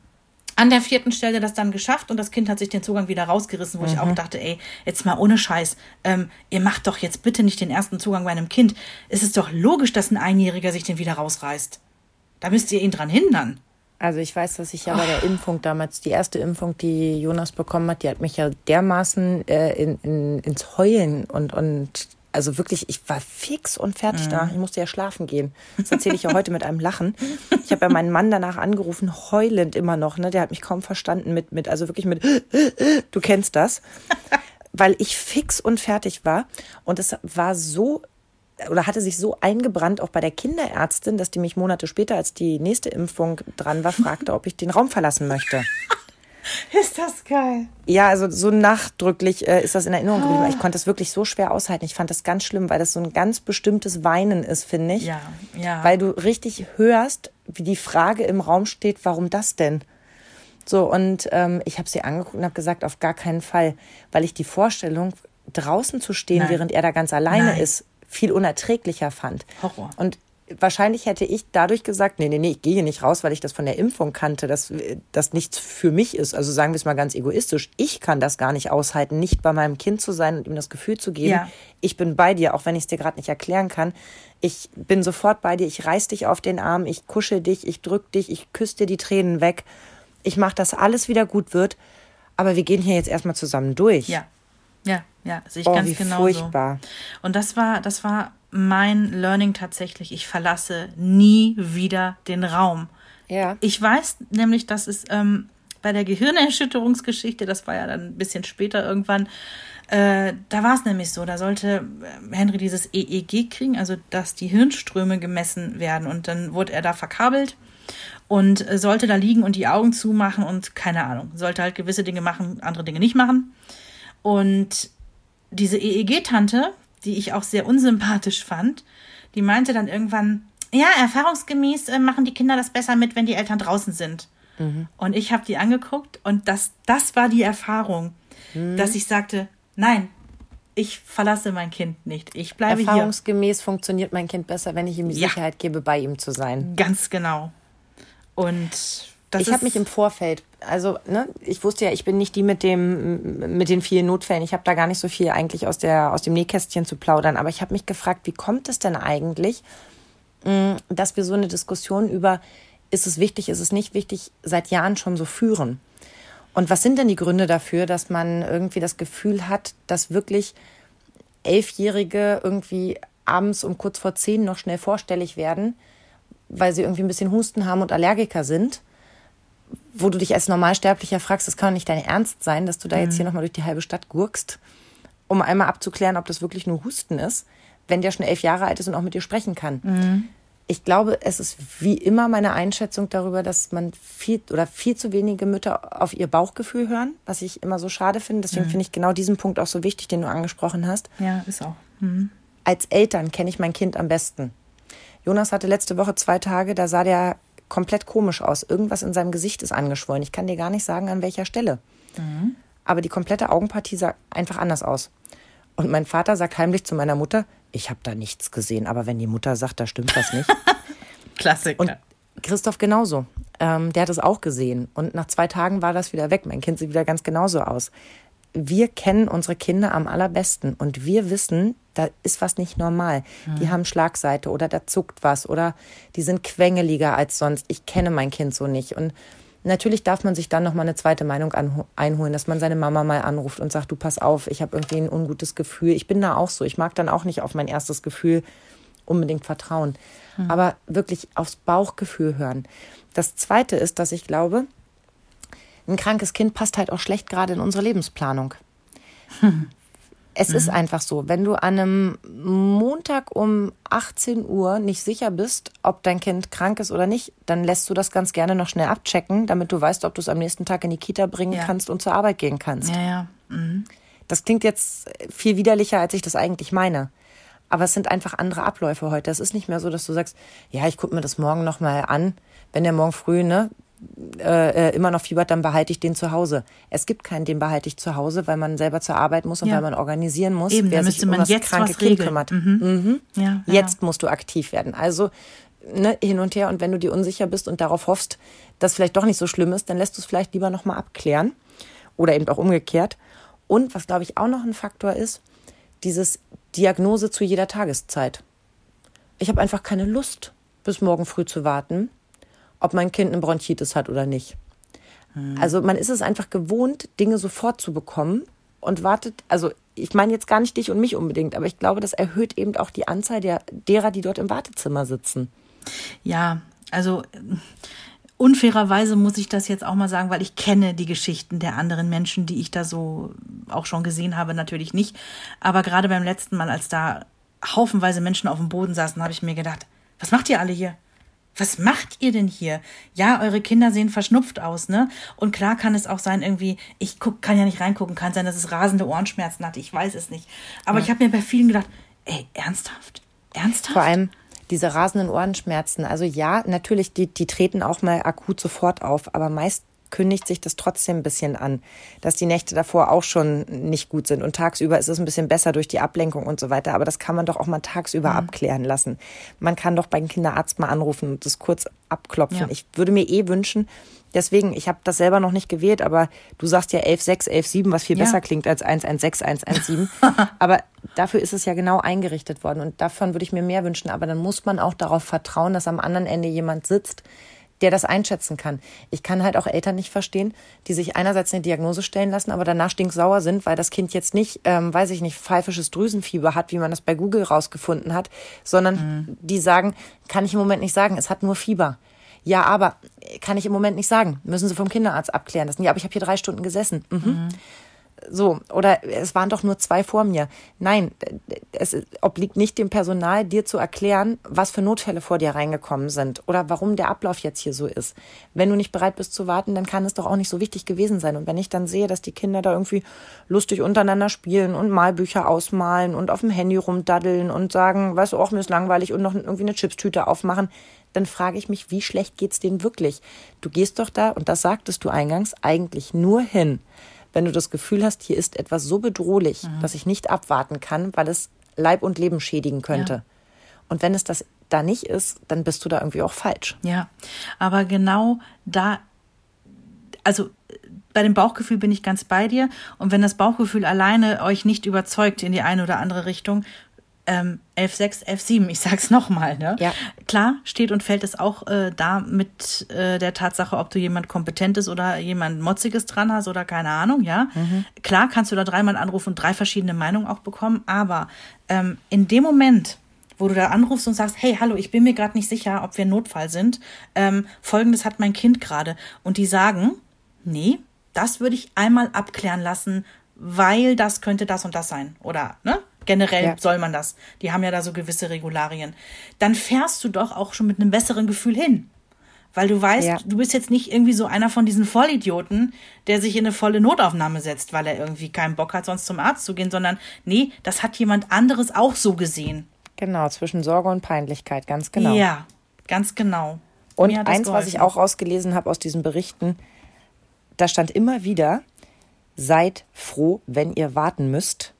an der vierten Stelle das dann geschafft und das Kind hat sich den Zugang wieder rausgerissen, wo ich auch dachte, ey, jetzt mal ohne Scheiß, ähm, ihr macht doch jetzt bitte nicht den ersten Zugang bei einem Kind. Es ist doch logisch, dass ein Einjähriger sich den wieder rausreißt. Da müsst ihr ihn dran hindern. Also ich weiß, dass ich ja bei der Impfung damals, die erste Impfung, die Jonas bekommen hat, die hat mich ja dermaßen äh, in, in, ins Heulen und, und also wirklich, ich war fix und fertig da. Ich musste ja schlafen gehen. Das erzähle ich ja heute mit einem Lachen. Ich habe ja meinen Mann danach angerufen, heulend immer noch. Ne? Der hat mich kaum verstanden mit, mit also wirklich mit, du kennst das. Weil ich fix und fertig war. Und es war so oder hatte sich so eingebrannt, auch bei der Kinderärztin, dass die mich Monate später, als die nächste Impfung dran war, fragte, ob ich den Raum verlassen möchte. Ist das geil. Ja, also so nachdrücklich äh, ist das in Erinnerung geblieben. Ich konnte das wirklich so schwer aushalten. Ich fand das ganz schlimm, weil das so ein ganz bestimmtes Weinen ist, finde ich. Ja, ja. Weil du richtig hörst, wie die Frage im Raum steht, warum das denn? So, und ähm, ich habe sie angeguckt und habe gesagt, auf gar keinen Fall, weil ich die Vorstellung, draußen zu stehen, Nein. während er da ganz alleine Nein. ist, viel unerträglicher fand. Horror. Und wahrscheinlich hätte ich dadurch gesagt, nee, nee, nee, ich gehe hier nicht raus, weil ich das von der Impfung kannte, dass das nichts für mich ist. Also sagen wir es mal ganz egoistisch. Ich kann das gar nicht aushalten, nicht bei meinem Kind zu sein und ihm das Gefühl zu geben, Ja. ich bin bei dir, auch wenn ich es dir gerade nicht erklären kann. Ich bin sofort bei dir, ich reiß dich auf den Arm, ich kuschel dich, ich drück dich, ich küsse dir die Tränen weg. Ich mache, dass alles wieder gut wird. Aber wir gehen hier jetzt erstmal zusammen durch. Ja, ja, ja, sehe ich Oh, ganz wie genau furchtbar. so. Und das war, das war mein Learning tatsächlich. Ich verlasse nie wieder den Raum. Ja. Ich weiß nämlich, dass es ähm, bei der Gehirnerschütterungsgeschichte, das war ja dann ein bisschen später irgendwann, äh, da war es nämlich so, da sollte äh, Henry dieses EEG kriegen, also dass die Hirnströme gemessen werden. Und dann wurde er da verkabelt und äh, sollte da liegen und die Augen zumachen und keine Ahnung, sollte halt gewisse Dinge machen, andere Dinge nicht machen. Und diese EEG-Tante, die ich auch sehr unsympathisch fand, die meinte dann irgendwann, ja, erfahrungsgemäß äh, machen die Kinder das besser mit, wenn die Eltern draußen sind. Und ich habe die angeguckt und das, das war die Erfahrung, dass ich sagte, nein, ich verlasse mein Kind nicht. Ich bleibe hier. Erfahrungsgemäß funktioniert mein Kind besser, wenn ich ihm die Ja. Sicherheit gebe, bei ihm zu sein. Ganz genau. Und das ich habe mich im Vorfeld, also ne, ich wusste ja, ich bin nicht die mit dem mit den vielen Notfällen. Ich habe da gar nicht so viel eigentlich aus der aus dem Nähkästchen zu plaudern. Aber ich habe mich gefragt, wie kommt es denn eigentlich, mh, dass wir so eine Diskussion über ist es wichtig, ist es nicht wichtig, seit Jahren schon so führen? Und was sind denn die Gründe dafür, dass man irgendwie das Gefühl hat, dass wirklich Elfjährige irgendwie abends um kurz vor zehn noch schnell vorstellig werden, weil sie irgendwie ein bisschen Husten haben und Allergiker sind, wo du dich als Normalsterblicher fragst, das kann doch nicht dein Ernst sein, dass du da jetzt hier nochmal durch die halbe Stadt gurkst, um einmal abzuklären, ob das wirklich nur Husten ist, wenn der schon elf Jahre alt ist und auch mit dir sprechen kann. Ich glaube, es ist wie immer meine Einschätzung darüber, dass man viel oder viel zu wenige Mütter auf ihr Bauchgefühl hören, was ich immer so schade finde. Deswegen finde ich genau diesen Punkt auch so wichtig, den du angesprochen hast ja, ist auch. als Eltern kenne ich mein Kind am besten. Jonas hatte letzte Woche zwei Tage, da sah der komplett komisch aus. Irgendwas in seinem Gesicht ist angeschwollen. Ich kann dir gar nicht sagen, an welcher Stelle. Aber die komplette Augenpartie sah einfach anders aus. Und mein Vater sagt heimlich zu meiner Mutter, ich habe da nichts gesehen. Aber wenn die Mutter sagt, da stimmt was nicht. Klassiker. Und Christoph genauso. Ähm, der hat es auch gesehen. Und nach zwei Tagen war das wieder weg. Mein Kind sieht wieder ganz genauso aus. Wir kennen unsere Kinder am allerbesten und wir wissen, da ist was nicht normal. Die haben Schlagseite oder da zuckt was oder die sind quengeliger als sonst. Ich kenne mein Kind so nicht. Und natürlich darf man sich dann noch mal eine zweite Meinung einholen, dass man seine Mama mal anruft und sagt, du pass auf, ich habe irgendwie ein ungutes Gefühl. Ich bin da auch so. Ich mag dann auch nicht auf mein erstes Gefühl unbedingt vertrauen. Aber wirklich aufs Bauchgefühl hören. Das Zweite ist, dass ich glaube, ein krankes Kind passt halt auch schlecht gerade in unsere Lebensplanung. Hm. Es mhm. ist einfach so, wenn du an einem Montag um 18 Uhr nicht sicher bist, ob dein Kind krank ist oder nicht, dann lässt du das ganz gerne noch schnell abchecken, damit du weißt, ob du es am nächsten Tag in die Kita bringen ja. kannst und zur Arbeit gehen kannst. Ja, ja. Mhm. Das klingt jetzt viel widerlicher, als ich das eigentlich meine. Aber es sind einfach andere Abläufe heute. Es ist nicht mehr so, dass du sagst, ja, ich gucke mir das morgen nochmal an. Wenn der morgen früh ne, äh, äh, immer noch fiebert, dann behalte ich den zu Hause. Es gibt keinen, den behalte ich zu Hause, weil man selber zur Arbeit muss und ja. weil man organisieren muss, Eben, wer sich um das kranke Kind kümmert. Mhm. Mhm. Ja, jetzt ja. musst du aktiv werden. Also ne, hin und her und wenn du dir unsicher bist und darauf hoffst, dass vielleicht doch nicht so schlimm ist, dann lässt du es vielleicht lieber nochmal abklären oder eben auch umgekehrt. Und was glaube ich auch noch ein Faktor ist, dieses Diagnose zu jeder Tageszeit. Ich habe einfach keine Lust, bis morgen früh zu warten, ob mein Kind eine Bronchitis hat oder nicht. Hm. Also man ist es einfach gewohnt, Dinge sofort zu bekommen und wartet, also ich meine jetzt gar nicht dich und mich unbedingt, aber ich glaube, das erhöht eben auch die Anzahl der, derer, die dort im Wartezimmer sitzen. Ja, also unfairerweise muss ich das jetzt auch mal sagen, weil ich kenne die Geschichten der anderen Menschen, die ich da so auch schon gesehen habe, natürlich nicht. Aber gerade beim letzten Mal, als da haufenweise Menschen auf dem Boden saßen, habe ich mir gedacht, was macht ihr alle hier? Was macht ihr denn hier? Ja, eure Kinder sehen verschnupft aus, ne? Und klar kann es auch sein, irgendwie, ich guck, kann ja nicht reingucken, kann sein, dass es rasende Ohrenschmerzen hatte, ich weiß es nicht. Aber ja. ich habe mir bei vielen gedacht, ey, ernsthaft? Ernsthaft? Vor allem diese rasenden Ohrenschmerzen. Also ja, natürlich, die, die treten auch mal akut sofort auf, aber meist kündigt sich das trotzdem ein bisschen an, dass die Nächte davor auch schon nicht gut sind. Und tagsüber ist es ein bisschen besser durch die Ablenkung und so weiter. Aber das kann man doch auch mal tagsüber mhm. abklären lassen. Man kann doch beim Kinderarzt mal anrufen und das kurz abklopfen. Ja. Ich würde mir eh wünschen, deswegen, ich habe das selber noch nicht gewählt, aber du sagst ja 11.6, 11.7, was viel ja. besser klingt als 116, 117. aber dafür ist es ja genau eingerichtet worden und davon würde ich mir mehr wünschen. Aber dann muss man auch darauf vertrauen, dass am anderen Ende jemand sitzt, der das einschätzen kann. Ich kann halt auch Eltern nicht verstehen, die sich einerseits eine Diagnose stellen lassen, aber danach stinksauer sind, weil das Kind jetzt nicht, ähm, weiß ich nicht, pfeifisches Drüsenfieber hat, wie man das bei Google rausgefunden hat, sondern mhm. die sagen, kann ich im Moment nicht sagen, es hat nur Fieber. Ja, aber kann ich im Moment nicht sagen. Müssen Sie vom Kinderarzt abklären lassen. Ja, aber ich habe hier drei Stunden gesessen. Mhm. Mhm. So, oder es waren doch nur zwei vor mir. Nein, es obliegt nicht dem Personal, dir zu erklären, was für Notfälle vor dir reingekommen sind oder warum der Ablauf jetzt hier so ist. Wenn du nicht bereit bist zu warten, dann kann es doch auch nicht so wichtig gewesen sein. Und wenn ich dann sehe, dass die Kinder da irgendwie lustig untereinander spielen und Malbücher ausmalen und auf dem Handy rumdaddeln und sagen, weißt du, auch mir ist langweilig und noch irgendwie eine Chipstüte aufmachen, dann frage ich mich, wie schlecht geht's denen wirklich? Du gehst doch da, und das sagtest du eingangs, eigentlich nur hin, wenn du das Gefühl hast, hier ist etwas so bedrohlich, mhm. dass ich nicht abwarten kann, weil es Leib und Leben schädigen könnte. Ja. Und wenn es das da nicht ist, dann bist du da irgendwie auch falsch. Ja, aber genau da, also bei dem Bauchgefühl bin ich ganz bei dir. Und wenn das Bauchgefühl alleine euch nicht überzeugt in die eine oder andere Richtung, ähm, 11.6, 11.7, ich sag's nochmal, ne? Ja. Klar steht und fällt es auch äh, da mit äh, der Tatsache, ob du jemand Kompetentes oder jemand Motziges dran hast oder keine Ahnung, ja. Mhm. Klar kannst du da dreimal anrufen und drei verschiedene Meinungen auch bekommen, aber ähm, in dem Moment, wo du da anrufst und sagst, hey, hallo, ich bin mir gerade nicht sicher, ob wir Notfall sind, ähm, folgendes hat mein Kind gerade. Und die sagen, nee, das würde ich einmal abklären lassen, weil das könnte das und das sein. Oder, ne? Generell ja. soll man das. Die haben ja da so gewisse Regularien. Dann fährst du doch auch schon mit einem besseren Gefühl hin. Weil du weißt, ja. du bist jetzt nicht irgendwie so einer von diesen Vollidioten, der sich in eine volle Notaufnahme setzt, weil er irgendwie keinen Bock hat, sonst zum Arzt zu gehen, sondern nee, das hat jemand anderes auch so gesehen. Genau, zwischen Sorge und Peinlichkeit, ganz genau. Ja, ganz genau. Und eins, geholfen. was ich auch rausgelesen habe aus diesen Berichten, da stand immer wieder, seid froh, wenn ihr warten müsst,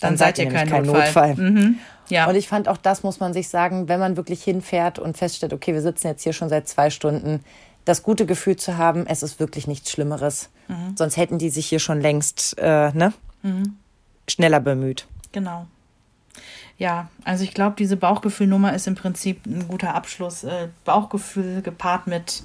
dann, dann seid, ihr kein, kein Notfall. Notfall. Mhm. Ja. Und ich fand auch das muss man sich sagen, wenn man wirklich hinfährt und feststellt, okay, wir sitzen jetzt hier schon seit zwei Stunden, das gute Gefühl zu haben, es ist wirklich nichts Schlimmeres. Mhm. Sonst hätten die sich hier schon längst äh, ne? Mhm. schneller bemüht. Genau. Ja, also ich glaube, diese Bauchgefühlnummer ist im Prinzip ein guter Abschluss. Äh, Bauchgefühl gepaart mit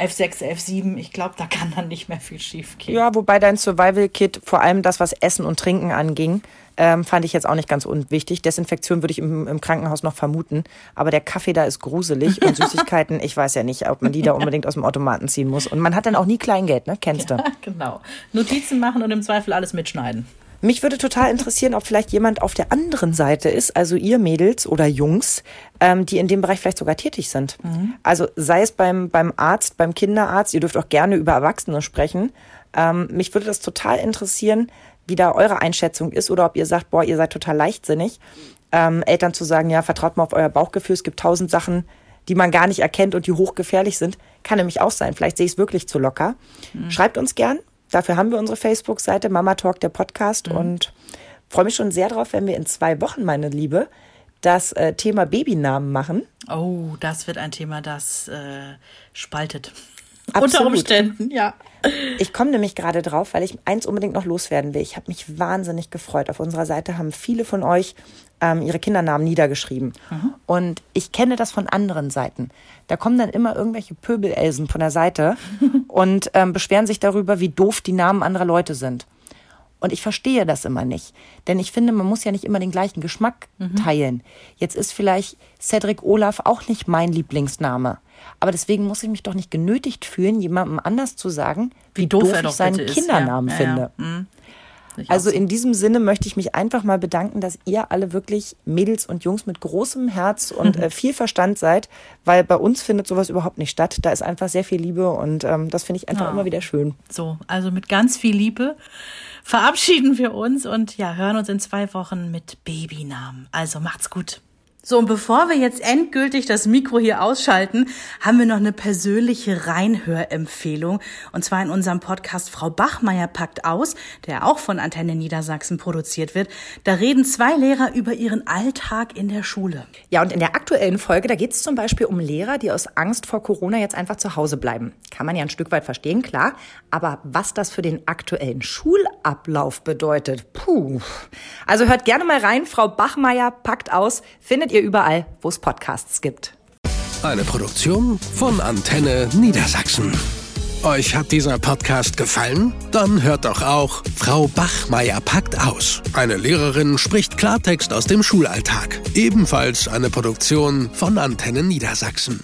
F6, F7, ich glaube, da kann dann nicht mehr viel schief gehen. Ja, wobei dein Survival-Kit, vor allem das, was Essen und Trinken anging, ähm, fand ich jetzt auch nicht ganz unwichtig. Desinfektion würde ich im, im, Krankenhaus noch vermuten. Aber der Kaffee da ist gruselig und Süßigkeiten, ich weiß ja nicht, ob man die da unbedingt aus dem Automaten ziehen muss. Und man hat dann auch nie Kleingeld, ne? Kennst du? Ja, genau. Notizen machen und im Zweifel alles mitschneiden. Mich würde total interessieren, ob vielleicht jemand auf der anderen Seite ist, also ihr Mädels oder Jungs, ähm, die in dem Bereich vielleicht sogar tätig sind. Mhm. Also sei es beim, beim Arzt, beim Kinderarzt, ihr dürft auch gerne über Erwachsene sprechen. Ähm, mich würde das total interessieren, wie da eure Einschätzung ist oder ob ihr sagt, boah, ihr seid total leichtsinnig. Ähm, Eltern zu sagen, ja, vertraut mal auf euer Bauchgefühl, es gibt tausend Sachen, die man gar nicht erkennt und die hochgefährlich sind. Kann nämlich auch sein. Vielleicht sehe ich es wirklich zu locker. Mhm. Schreibt uns gern, Dafür haben wir unsere Facebook-Seite Mama Talk, der Podcast. Mhm. Und freue mich schon sehr drauf, wenn wir in zwei Wochen, meine Liebe, das äh, Thema Babynamen machen. Oh, das wird ein Thema, das äh, spaltet. Absolut. Unter Umständen, ja. Ich komme nämlich gerade drauf, weil ich eins unbedingt noch loswerden will. Ich habe mich wahnsinnig gefreut. Auf unserer Seite haben viele von euch ähm, ihre Kindernamen niedergeschrieben. Mhm. Und ich kenne das von anderen Seiten. Da kommen dann immer irgendwelche Pöbelelsen von der Seite und ähm, beschweren sich darüber, wie doof die Namen anderer Leute sind. Und ich verstehe das immer nicht. Denn ich finde, man muss ja nicht immer den gleichen Geschmack mhm. teilen. Jetzt ist vielleicht Cedric Olaf auch nicht mein Lieblingsname. Aber deswegen muss ich mich doch nicht genötigt fühlen, jemandem anders zu sagen, wie, wie doof, doof ich seinen Kindernamen ja. finde. Ja, ja. Mhm. Also in diesem Sinne möchte ich mich einfach mal bedanken, dass ihr alle wirklich Mädels und Jungs mit großem Herz und äh, viel Verstand seid, weil bei uns findet sowas überhaupt nicht statt. Da ist einfach sehr viel Liebe und ähm, das finde ich einfach ja. immer wieder schön. So, also mit ganz viel Liebe verabschieden wir uns und ja, hören uns in zwei Wochen mit Babynamen. Also macht's gut. So, und bevor wir jetzt endgültig das Mikro hier ausschalten, haben wir noch eine persönliche Reinhörempfehlung. Und zwar in unserem Podcast Frau Bachmeier packt aus, der auch von Antenne Niedersachsen produziert wird. Da reden zwei Lehrer über ihren Alltag in der Schule. Ja, und in der aktuellen Folge, da geht es zum Beispiel um Lehrer, die aus Angst vor Corona jetzt einfach zu Hause bleiben. Kann man ja ein Stück weit verstehen, klar. Aber was das für den aktuellen Schulablauf bedeutet, puh. Also hört gerne mal rein. Frau Bachmeier packt aus, findet findet ihr überall, wo es Podcasts gibt. Eine Produktion von Antenne Niedersachsen. Euch hat dieser Podcast gefallen? Dann hört doch auch Frau Bachmeier packt aus. Eine Lehrerin spricht Klartext aus dem Schulalltag. Ebenfalls eine Produktion von Antenne Niedersachsen.